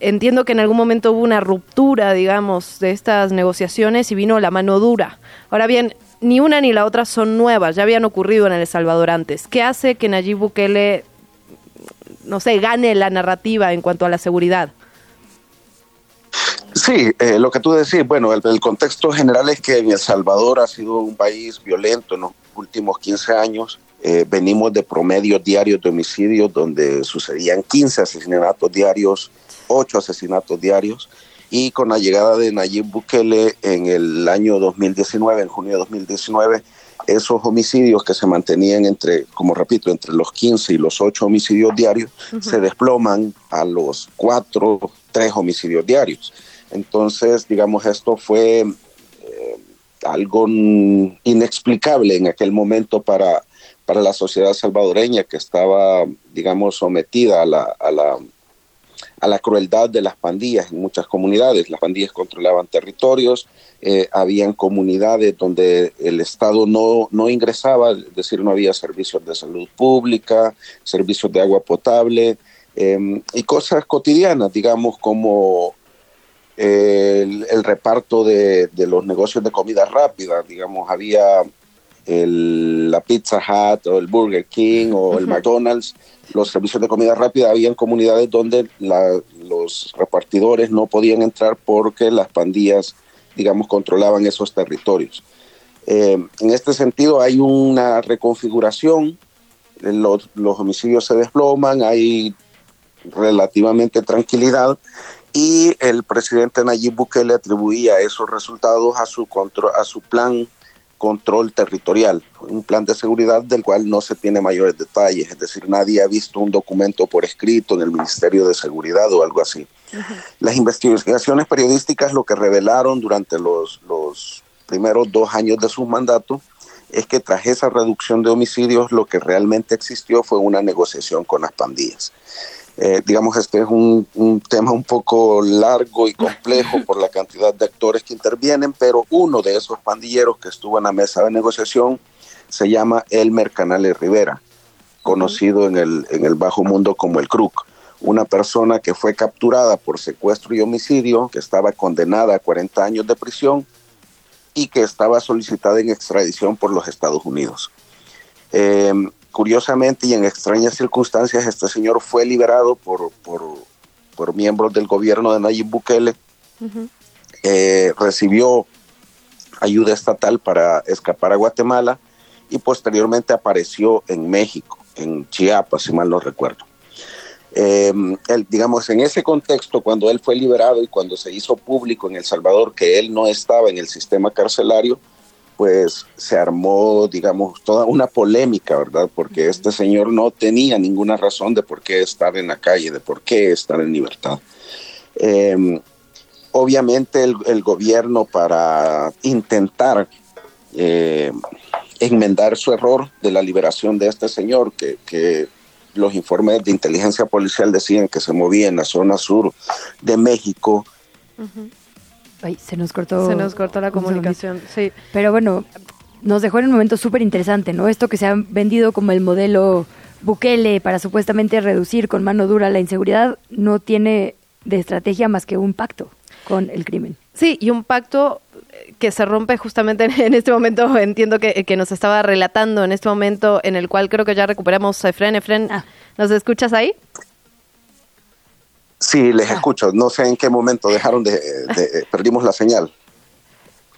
Entiendo que en algún momento hubo una ruptura, digamos, de estas negociaciones y vino la mano dura. Ahora bien, ni una ni la otra son nuevas, ya habían ocurrido en El Salvador antes. ¿Qué hace que Nayib Bukele, no sé, gane la narrativa en cuanto a la seguridad? Sí, eh, lo que tú decís, bueno, el, contexto general es que en El Salvador ha sido un país violento en los últimos 15 años. Eh, venimos de promedios diarios de homicidios donde sucedían 15 asesinatos diarios, 8 asesinatos diarios. y con la llegada de Nayib Bukele en el año 2019, en junio de 2019, esos homicidios que se mantenían entre, como repito, entre los 15 y los 8 homicidios diarios, se desploman a los 4, 3 homicidios diarios. Entonces, digamos, esto fue eh, algo inexplicable en aquel momento para, para la sociedad salvadoreña que estaba, digamos, sometida a la, a la a la crueldad de las pandillas en muchas comunidades. Las pandillas controlaban territorios, eh, habían comunidades donde el Estado no, no ingresaba, es decir, no había servicios de salud pública, servicios de agua potable em, y cosas cotidianas, digamos, como el, reparto de, de, los negocios de comida rápida, digamos, había el, la Pizza Hut o el Burger King o el McDonald's, los servicios de comida rápida, había comunidades donde los repartidores no podían entrar porque las pandillas, digamos, controlaban esos territorios. Eh, en este sentido hay una reconfiguración, los, los homicidios se desploman, hay relativamente tranquilidad y el presidente Nayib Bukele atribuía esos resultados a su, control, a su plan control territorial, un plan de seguridad del cual no se tiene mayores detalles, es decir, nadie ha visto un documento por escrito en el Ministerio de Seguridad o algo así. Las investigaciones periodísticas lo que revelaron durante los, los primeros dos años de su mandato es que tras esa reducción de homicidios lo que realmente existió fue una negociación con las pandillas. Eh, digamos, este es un, tema un poco largo y complejo por la cantidad de actores que intervienen, pero uno de esos pandilleros que estuvo en la mesa de negociación se llama Elmer Canales Rivera, conocido en el, en el bajo mundo como el Crook, una persona que fue capturada por secuestro y homicidio, que estaba condenada a 40 años de prisión y que estaba solicitada en extradición por los Estados Unidos. Eh, curiosamente y en extrañas circunstancias, este señor fue liberado por, por, miembros del gobierno de Nayib Bukele. Eh, recibió ayuda estatal para escapar a Guatemala y posteriormente apareció en México, en Chiapas, si mal no recuerdo. Eh, digamos, en ese contexto, cuando él fue liberado y cuando se hizo público en El Salvador que él no estaba en el sistema carcelario, pues se armó, digamos, toda una polémica, ¿verdad? Porque este señor no tenía ninguna razón de por qué estar en la calle, de por qué estar en libertad. Em, obviamente el, gobierno para intentar eh, enmendar su error de la liberación de este señor, que, los informes de inteligencia policial decían que se movía en la zona sur de México, Ay, se nos cortó. Se nos cortó la comunicación, sí. Pero bueno, nos dejó en un momento súper interesante, ¿no? Esto que se ha vendido como el modelo Bukele para supuestamente reducir con mano dura la inseguridad no tiene de estrategia más que un pacto con el crimen. Sí, y un pacto que se rompe justamente en este momento, entiendo que, que nos estaba relatando en este momento en el cual creo que ya recuperamos a Efren. Efren, ah. ¿nos escuchas ahí? Sí, les escucho. No sé en qué momento dejaron de, perdimos la señal.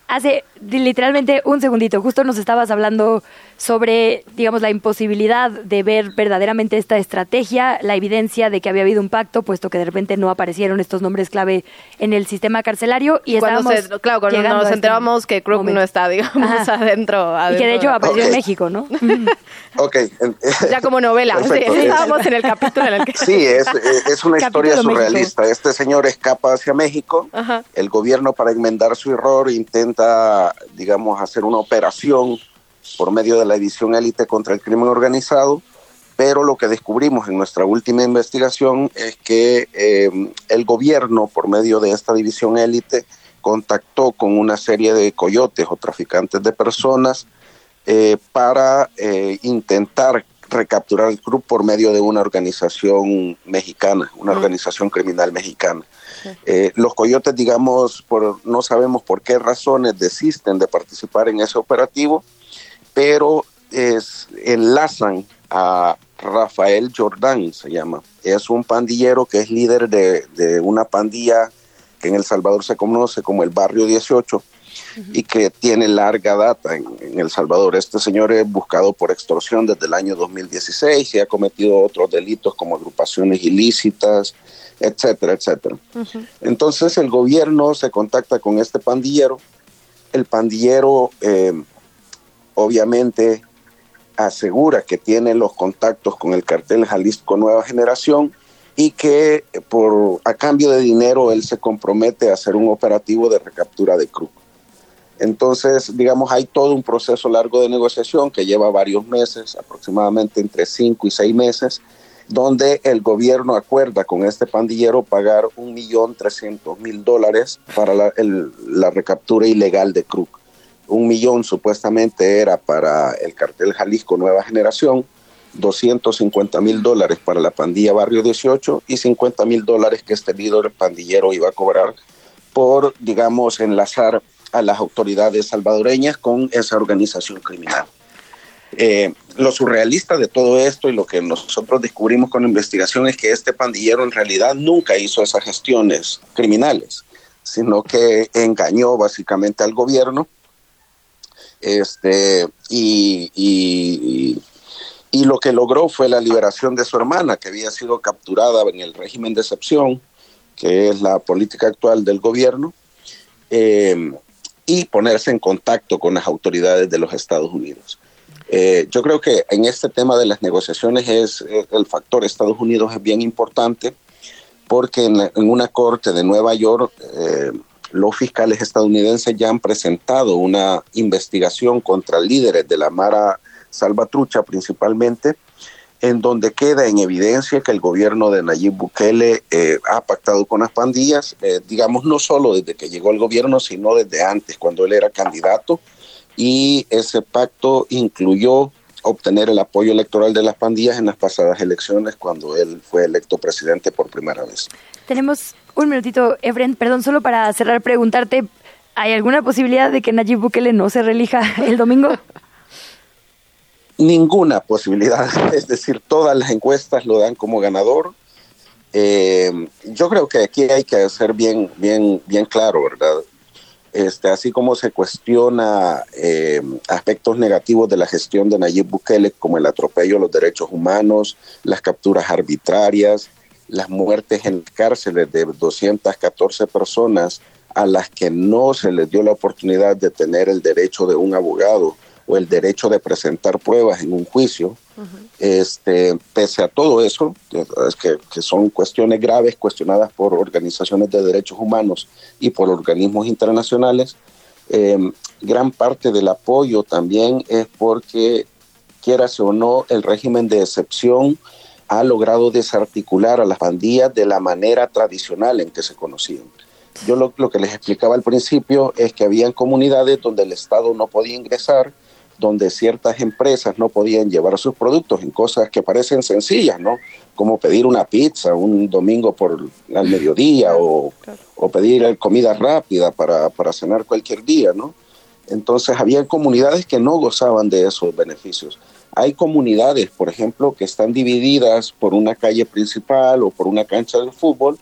Hace literalmente un segundito, justo nos estabas hablando sobre, digamos, la imposibilidad de ver verdaderamente esta estrategia, la evidencia de que había habido un pacto, puesto que de repente no aparecieron estos nombres clave en el sistema carcelario y cuando claro, cuando nos este enteramos que Crook no está, digamos, adentro, Y que de hecho apareció en México, ¿no? ok. ya como novela, sí, estábamos en el capítulo en el que... Sí, es, es una historia surrealista. Este señor escapa hacia México, el gobierno para enmendar su error intenta, digamos, hacer una operación por medio de la edición élite contra el crimen organizado, pero lo que descubrimos en nuestra última investigación es que eh, el gobierno, por medio de esta división élite, contactó con una serie de coyotes o traficantes de personas eh, para eh, intentar recapturar el grupo por medio de una organización mexicana, una organización criminal mexicana. los coyotes, digamos, por, no sabemos por qué razones desisten de participar en ese operativo pero es, enlazan a Rafael Jordán, se llama. Es un pandillero que es líder de, una pandilla que en El Salvador se conoce como el Barrio 18. y que tiene larga data en, en, El Salvador. Este señor es buscado por extorsión desde el año 2016 y ha cometido otros delitos como agrupaciones ilícitas, etcétera, etcétera. Entonces el gobierno se contacta con este pandillero. El pandillero eh, obviamente asegura que tiene los contactos con el cartel Jalisco Nueva Generación y que por a cambio de dinero él se compromete a hacer un operativo de recaptura de Cruz. Entonces, digamos, hay todo un proceso largo de negociación que lleva varios meses, aproximadamente entre cinco y seis meses, donde el gobierno acuerda con este pandillero pagar un millón trescientos mil dólares para la, recaptura ilegal de Kruk. Un millón supuestamente era para el cartel Jalisco Nueva Generación, 250 mil dólares para la pandilla Barrio 18 y 50 mil dólares que este líder pandillero iba a cobrar por, digamos, enlazar a las autoridades salvadoreñas con esa organización criminal. Eh, lo surrealista de todo esto y lo que nosotros descubrimos con la investigación es que este pandillero en realidad nunca hizo esas gestiones criminales, sino que engañó básicamente al gobierno este, y, y, y, lo que logró fue la liberación de su hermana, que había sido capturada en el régimen de excepción, que es la política actual del gobierno. Eh, y ponerse en contacto con las autoridades de los Estados Unidos. Eh, yo creo que en este tema de las negociaciones es eh, el factor Estados Unidos es bien importante porque en, en una corte de Nueva York eh, los fiscales estadounidenses ya han presentado una investigación contra líderes de la Mara Salvatrucha principalmente en donde queda en evidencia que el gobierno de Nayib Bukele eh, ha pactado con las pandillas, eh, digamos, no solo desde que llegó al gobierno, sino desde antes, cuando él era candidato, y ese pacto incluyó obtener el apoyo electoral de las pandillas en las pasadas elecciones cuando él fue electo presidente por primera vez. Tenemos un minutito, Efren, perdón, solo para cerrar, preguntarte, ¿hay alguna posibilidad de que Nayib Bukele no se relija el domingo? ninguna posibilidad, es decir, todas las encuestas lo dan como ganador. Eh, yo creo que aquí hay que ser bien, bien, bien claro, ¿verdad? Este, así como se cuestiona eh, aspectos negativos de la gestión de Nayib Bukele, como el atropello a los derechos humanos, las capturas arbitrarias, las muertes en cárceles de 214 personas a las que no se les dio la oportunidad de tener el derecho de un abogado o el derecho de presentar pruebas en un juicio. este, pese a todo eso, que, que, son cuestiones graves cuestionadas por organizaciones de derechos humanos y por organismos internacionales, eh, gran parte del apoyo también es porque, quieras o no, el régimen de excepción ha logrado desarticular a las pandillas de la manera tradicional en que se conocían. Yo lo, lo que les explicaba al principio es que habían comunidades donde el Estado no podía ingresar, donde ciertas empresas no podían llevar sus productos en cosas que parecen sencillas, ¿no? Como pedir una pizza un domingo por al mediodía o, o pedir comida rápida para, para cenar cualquier día, ¿no? Entonces había comunidades que no gozaban de esos beneficios. Hay comunidades, por ejemplo, que están divididas por una calle principal o por una cancha de fútbol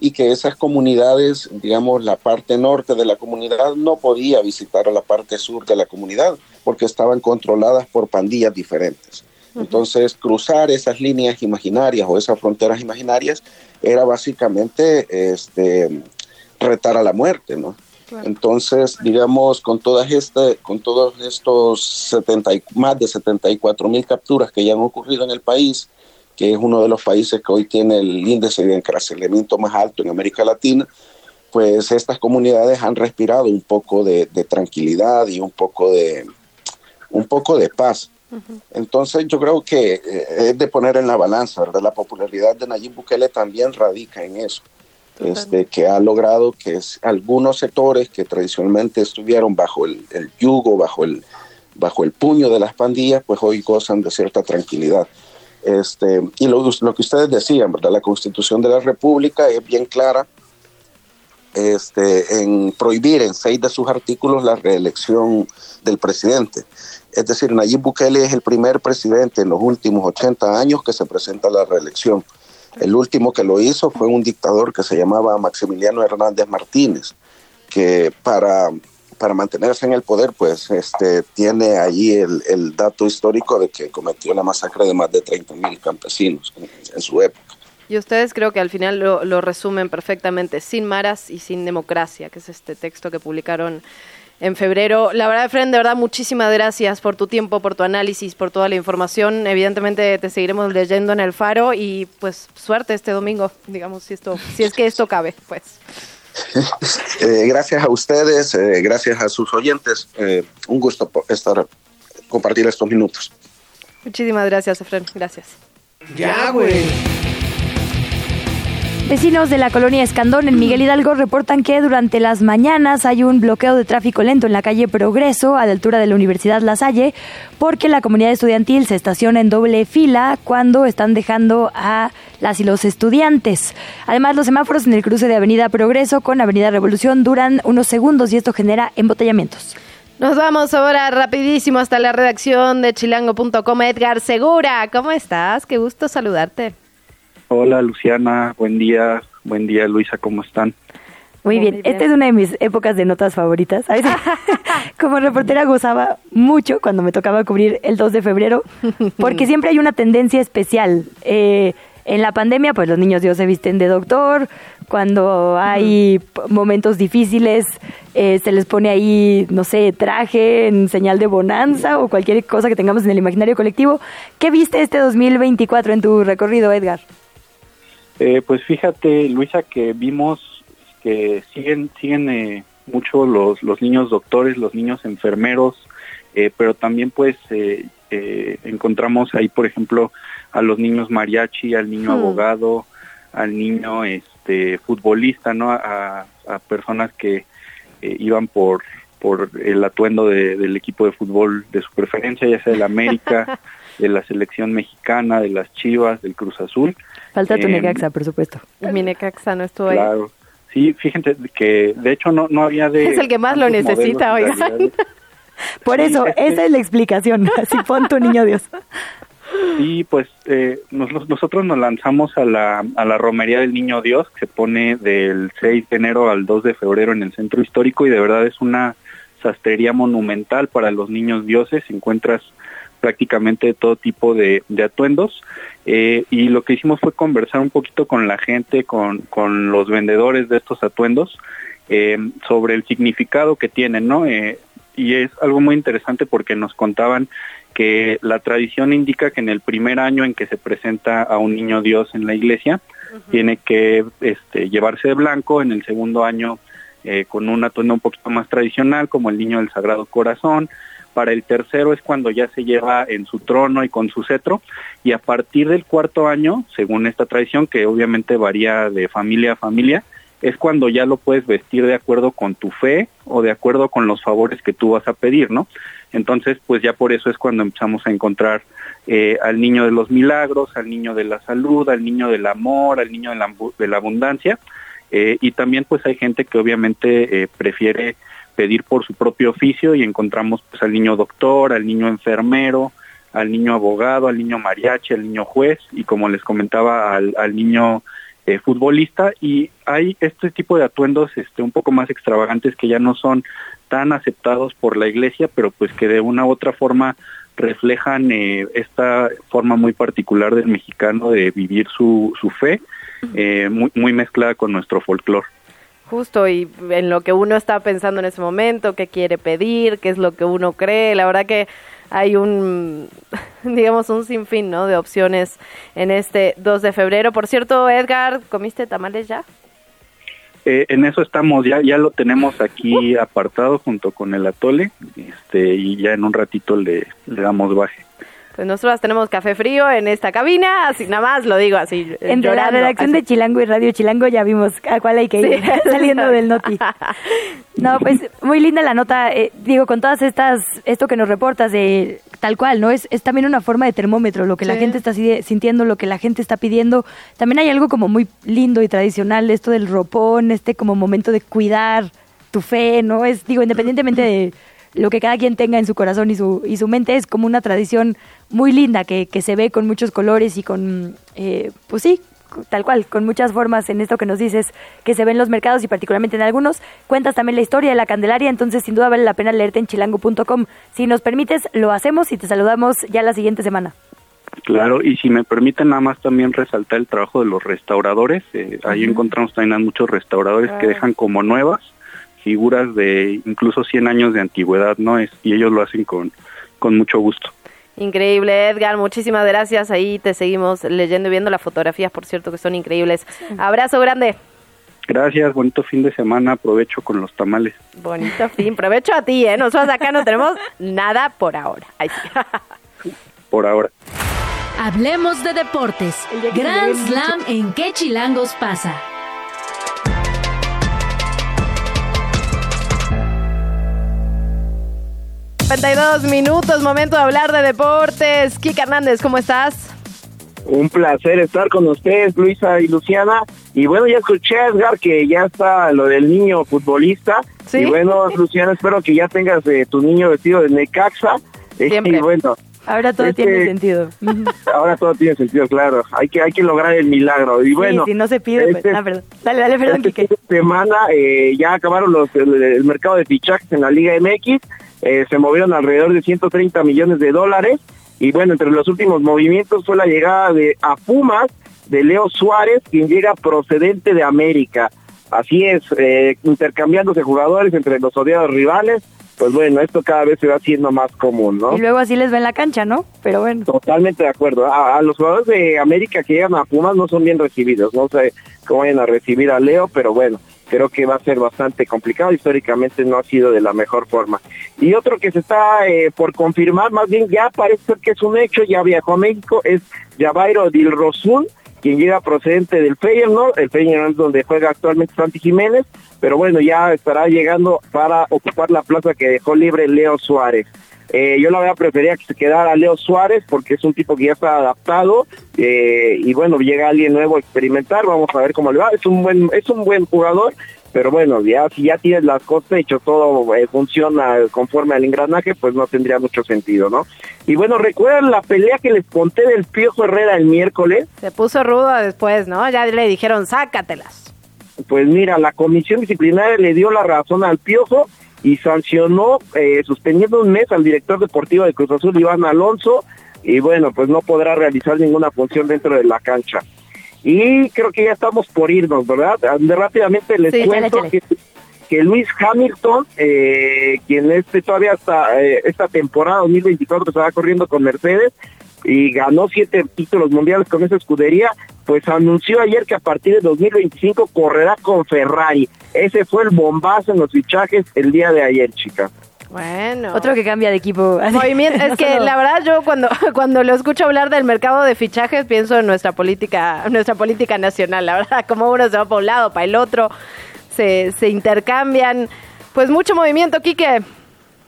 y que esas comunidades, digamos, la parte norte de la comunidad no podía visitar a la parte sur de la comunidad porque estaban controladas por pandillas diferentes. Entonces, cruzar esas líneas imaginarias o esas fronteras imaginarias era básicamente este, retar a la muerte, ¿no? Claro. Entonces, digamos, con todas este, con todos estos 70, más de 74 mil capturas que ya han ocurrido en el país, que es uno de los países que hoy tiene el índice de encarcelamiento más alto en América Latina, pues estas comunidades han respirado un poco de, de tranquilidad y un poco de, un poco de paz. Uh -huh. Entonces yo creo que eh, es de poner en la balanza, ¿verdad? La popularidad de Nayib Bukele también radica en eso, este, que ha logrado que algunos sectores que tradicionalmente estuvieron bajo el, el, yugo, bajo el, bajo el puño de las pandillas, pues hoy gozan de cierta tranquilidad. Este, y lo, lo que ustedes decían, ¿verdad? La constitución de la República es bien clara este, en prohibir en seis de sus artículos la reelección del presidente. Es decir, Nayib Bukele es el primer presidente en los últimos 80 años que se presenta a la reelección. El último que lo hizo fue un dictador que se llamaba Maximiliano Hernández Martínez, que para, para mantenerse en el poder, pues este, tiene ahí el, dato histórico de que cometió la masacre de más de 30 mil campesinos en, su época. Y ustedes creo que al final lo, resumen perfectamente, sin maras y sin democracia, que es este texto que publicaron en febrero. La verdad, Fren, de verdad, muchísimas gracias por tu tiempo, por tu análisis, por toda la información. Evidentemente te seguiremos leyendo en el faro y pues suerte este domingo, digamos, si, esto, si es que esto cabe, pues. Eh, gracias a ustedes, eh, gracias a sus oyentes. Eh, un gusto estar compartir estos minutos. Muchísimas gracias, Efren. Gracias. Ya, güey. Vecinos de la colonia Escandón en Miguel Hidalgo reportan que durante las mañanas hay un bloqueo de tráfico lento en la calle Progreso a la altura de la Universidad La Salle porque la comunidad estudiantil se estaciona en doble fila cuando están dejando a las y los estudiantes. Además, los semáforos en el cruce de Avenida Progreso con Avenida Revolución duran unos segundos y esto genera embotellamientos. Nos vamos ahora rapidísimo hasta la redacción de chilango.com. Edgar Segura, ¿cómo estás? Qué gusto saludarte. Hola Luciana, buen día, buen día Luisa, ¿cómo están? Muy bien. Muy bien. esta es una de mis épocas de notas favoritas. Como reportera gozaba mucho cuando me tocaba cubrir el 2 de febrero, porque siempre hay una tendencia especial. Eh, en la pandemia, pues los niños Dios se visten de doctor, cuando hay momentos difíciles, eh, se les pone ahí, no sé, traje en señal de bonanza o cualquier cosa que tengamos en el imaginario colectivo. ¿Qué viste este 2024 en tu recorrido, Edgar? Eh, pues fíjate, Luisa, que vimos que siguen, siguen eh, mucho los, los niños doctores, los niños enfermeros, eh, pero también pues eh, eh, encontramos ahí, por ejemplo, a los niños mariachi, al niño hmm. abogado, al niño este futbolista, ¿no? A, a personas que iban por por el atuendo de, del equipo de fútbol de su preferencia, ya sea del América, de la selección mexicana, de las Chivas, del Cruz Azul. Falta tu eh, Necaxa, por supuesto. Mi Necaxa no estuvo claro. ahí. Claro. Sí, fíjense que de hecho no, no había de... Es el que más lo necesita, oigan. Por eso, sí, esa es la explicación. Así pon tu niño Dios. Sí, pues eh, nos, nosotros nos lanzamos a la, a la Romería del Niño Dios, que se pone del 6 de enero al 2 de febrero en el centro histórico y de verdad es una sastrería monumental para los niños dioses. Encuentras prácticamente todo tipo de, de atuendos eh, y lo que hicimos fue conversar un poquito con la gente, con, con los vendedores de estos atuendos eh, sobre el significado que tienen, ¿no? Eh, y es algo muy interesante porque nos contaban que la tradición indica que en el primer año en que se presenta a un niño Dios en la iglesia, uh -huh. tiene que este, llevarse de blanco, en el segundo año eh, con un atuendo un poquito más tradicional, como el niño del Sagrado Corazón, para el tercero es cuando ya se lleva en su trono y con su cetro, y a partir del cuarto año, según esta tradición, que obviamente varía de familia a familia, es cuando ya lo puedes vestir de acuerdo con tu fe o de acuerdo con los favores que tú vas a pedir, ¿no? Entonces, pues ya por eso es cuando empezamos a encontrar eh, al niño de los milagros, al niño de la salud, al niño del amor, al niño de la, de la abundancia, eh, y también pues hay gente que obviamente eh, prefiere pedir por su propio oficio y encontramos pues al niño doctor, al niño enfermero, al niño abogado, al niño mariachi, al niño juez y como les comentaba al, al niño eh, futbolista. Y hay este tipo de atuendos este un poco más extravagantes que ya no son tan aceptados por la iglesia pero pues que de una u otra forma reflejan eh, esta forma muy particular del mexicano de vivir su, su fe eh, muy, muy mezclada con nuestro folclore justo y en lo que uno está pensando en ese momento, qué quiere pedir, qué es lo que uno cree. La verdad que hay un, digamos, un sinfín, ¿no? De opciones en este 2 de febrero. Por cierto, Edgar, ¿comiste tamales ya? Eh, en eso estamos, ya ya lo tenemos aquí apartado junto con el atole, este y ya en un ratito le, le damos baje. Pues nosotros tenemos café frío en esta cabina, así nada más lo digo así. En llorando, la redacción así. de Chilango y Radio Chilango ya vimos a cuál hay que ir sí. saliendo del noti. No, pues muy linda la nota, eh, digo, con todas estas, esto que nos reportas de tal cual, ¿no? Es, es también una forma de termómetro, lo que sí. la gente está sintiendo, lo que la gente está pidiendo. También hay algo como muy lindo y tradicional, esto del ropón, este como momento de cuidar tu fe, ¿no? Es, digo, independientemente de lo que cada quien tenga en su corazón y su, y su mente, es como una tradición muy linda que, que se ve con muchos colores y con, eh, pues sí, tal cual, con muchas formas en esto que nos dices que se ven los mercados y particularmente en algunos. Cuentas también la historia de la Candelaria, entonces sin duda vale la pena leerte en chilango.com. Si nos permites, lo hacemos y te saludamos ya la siguiente semana. Claro, y si me permiten nada más también resaltar el trabajo de los restauradores. Eh, ahí encontramos también a muchos restauradores que dejan como nuevas figuras de incluso 100 años de antigüedad, ¿no? Es, y ellos lo hacen con, con mucho gusto. Increíble, Edgar. Muchísimas gracias. Ahí te seguimos leyendo y viendo las fotografías, por cierto, que son increíbles. Abrazo grande. Gracias, bonito fin de semana. Aprovecho con los tamales. Bonito fin. Provecho a ti, ¿eh? Nosotros acá no tenemos nada por ahora. Sí. por ahora. Hablemos de deportes. Grand Slam en qué chilangos pasa. 52 minutos, momento de hablar de deportes. Kika Hernández, ¿cómo estás? Un placer estar con ustedes, Luisa y Luciana. Y bueno, ya escuché, Edgar, que ya está lo del niño futbolista. Y bueno, Luciana, espero que ya tengas eh, tu niño vestido de Necaxa. Siempre. Y bueno, Ahora todo Este- tiene sentido. ahora todo tiene sentido, claro. Hay que hay que lograr el milagro. Y bueno, sí, si no se pide, pues, este- ah, perdón. Dale, dale, perdón, Esta Quique. semana eh, ya acabaron los, el, el mercado de fichajes en la Liga MX, eh, se movieron alrededor de 130 millones de dólares y bueno, entre los últimos movimientos fue la llegada de a Pumas de Leo Suárez, quien llega procedente de América. Así es, eh, intercambiándose jugadores entre los odiados rivales, pues bueno, esto cada vez se va haciendo más común, ¿no? Y luego así les ven la cancha, ¿no? Pero bueno. Totalmente de acuerdo. A, a los jugadores de América que llegan a Pumas no son bien recibidos. No sé cómo vayan a recibir a Leo, pero bueno, creo que va a ser bastante complicado. Históricamente no ha sido de la mejor forma. Y otro que se está eh, por confirmar, más bien ya parece ser que es un hecho, ya viajó a México, es Javairo Dilrosun, quien llega procedente del Feyenoord, el Feyenoord donde juega actualmente Santi Jiménez, pero bueno, ya estará llegando para ocupar la plaza que dejó libre Leo Suárez. Eh, yo la verdad prefería que se quedara Leo Suárez porque es un tipo que ya está adaptado eh, y bueno, llega alguien nuevo a experimentar, vamos a ver cómo le va, es un buen, es un buen jugador, pero bueno, ya si ya tienes las cosas hecho, todo eh, funciona conforme al engranaje, pues no tendría mucho sentido, ¿no? Y bueno, recuerdan la pelea que les conté del Piojo Herrera el miércoles, Se puso ruda después, ¿no? Ya le dijeron, sácatelas. pues mira, la comisión disciplinaria le dio la razón al Piojo y sancionó eh, suspendiendo un mes al director deportivo de Cruz Azul, Iván Alonso, y bueno, pues no podrá realizar ninguna función dentro de la cancha. Y creo que ya estamos por irnos, ¿verdad? De rápidamente les Sí, cuento que Luis Hamilton, eh, quien este todavía hasta eh, esta temporada 2024 estaba corriendo con Mercedes y ganó siete títulos mundiales con esa escudería, pues anunció ayer que a partir de 2025 correrá con Ferrari. Ese fue el bombazo en los fichajes el día de ayer, chicas. Bueno. Otro que cambia de equipo. Movimiento, es que la verdad yo cuando cuando lo escucho hablar del mercado de fichajes pienso en nuestra política nuestra política nacional, la verdad, como uno se va para un lado, para el otro, se, se intercambian, pues mucho movimiento, Quique.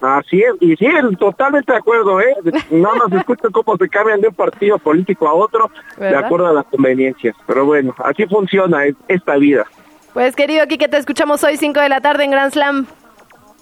Así es, y sí, totalmente de acuerdo, ¿eh? Nada más escucho cómo se cambian de un partido político a otro de acuerdo a las conveniencias. Pero bueno, así funciona es- esta vida. Pues querido Quique, te escuchamos hoy 5 de la tarde en Grand Slam.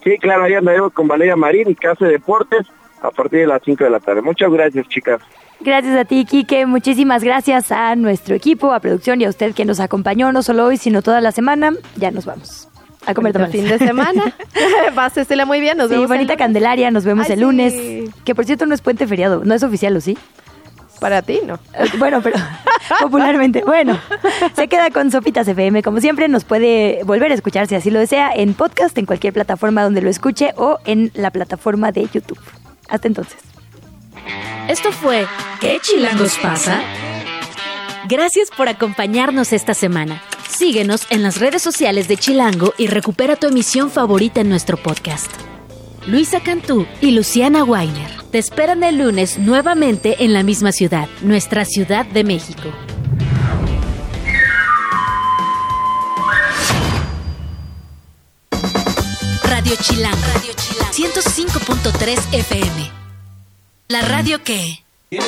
Sí, claro, ahí andaremos con Valeria Marín y Casa Deportes a partir de las 5 de la tarde. Muchas gracias, chicas. Gracias a ti, Quique. Muchísimas gracias a nuestro equipo, a producción y a usted que nos acompañó no solo hoy, sino toda la semana. Ya nos vamos. A comer fin de semana. Pásesela muy bien, nos Sí, vemos el bonita lunes. Candelaria, nos vemos Ay, el lunes. sí. Que por cierto no es puente feriado, no es oficial, ¿o sí? Para ti, ¿no? Eh, Bueno, pero popularmente. Bueno, se queda con Sopitas FM. Como siempre, nos puede volver a escuchar si así lo desea en podcast, en cualquier plataforma donde lo escuche o en la plataforma de YouTube. Hasta entonces. Esto fue ¿Qué chilangos pasa? Gracias por acompañarnos esta semana. Síguenos en las redes sociales de Chilango y recupera tu emisión favorita en nuestro podcast. Luisa Cantú y Luciana Weiner te esperan el lunes nuevamente en la misma ciudad, nuestra Ciudad de México. Radio Chilango, Radio Chilango 105.3 FM. La radio que... Viene,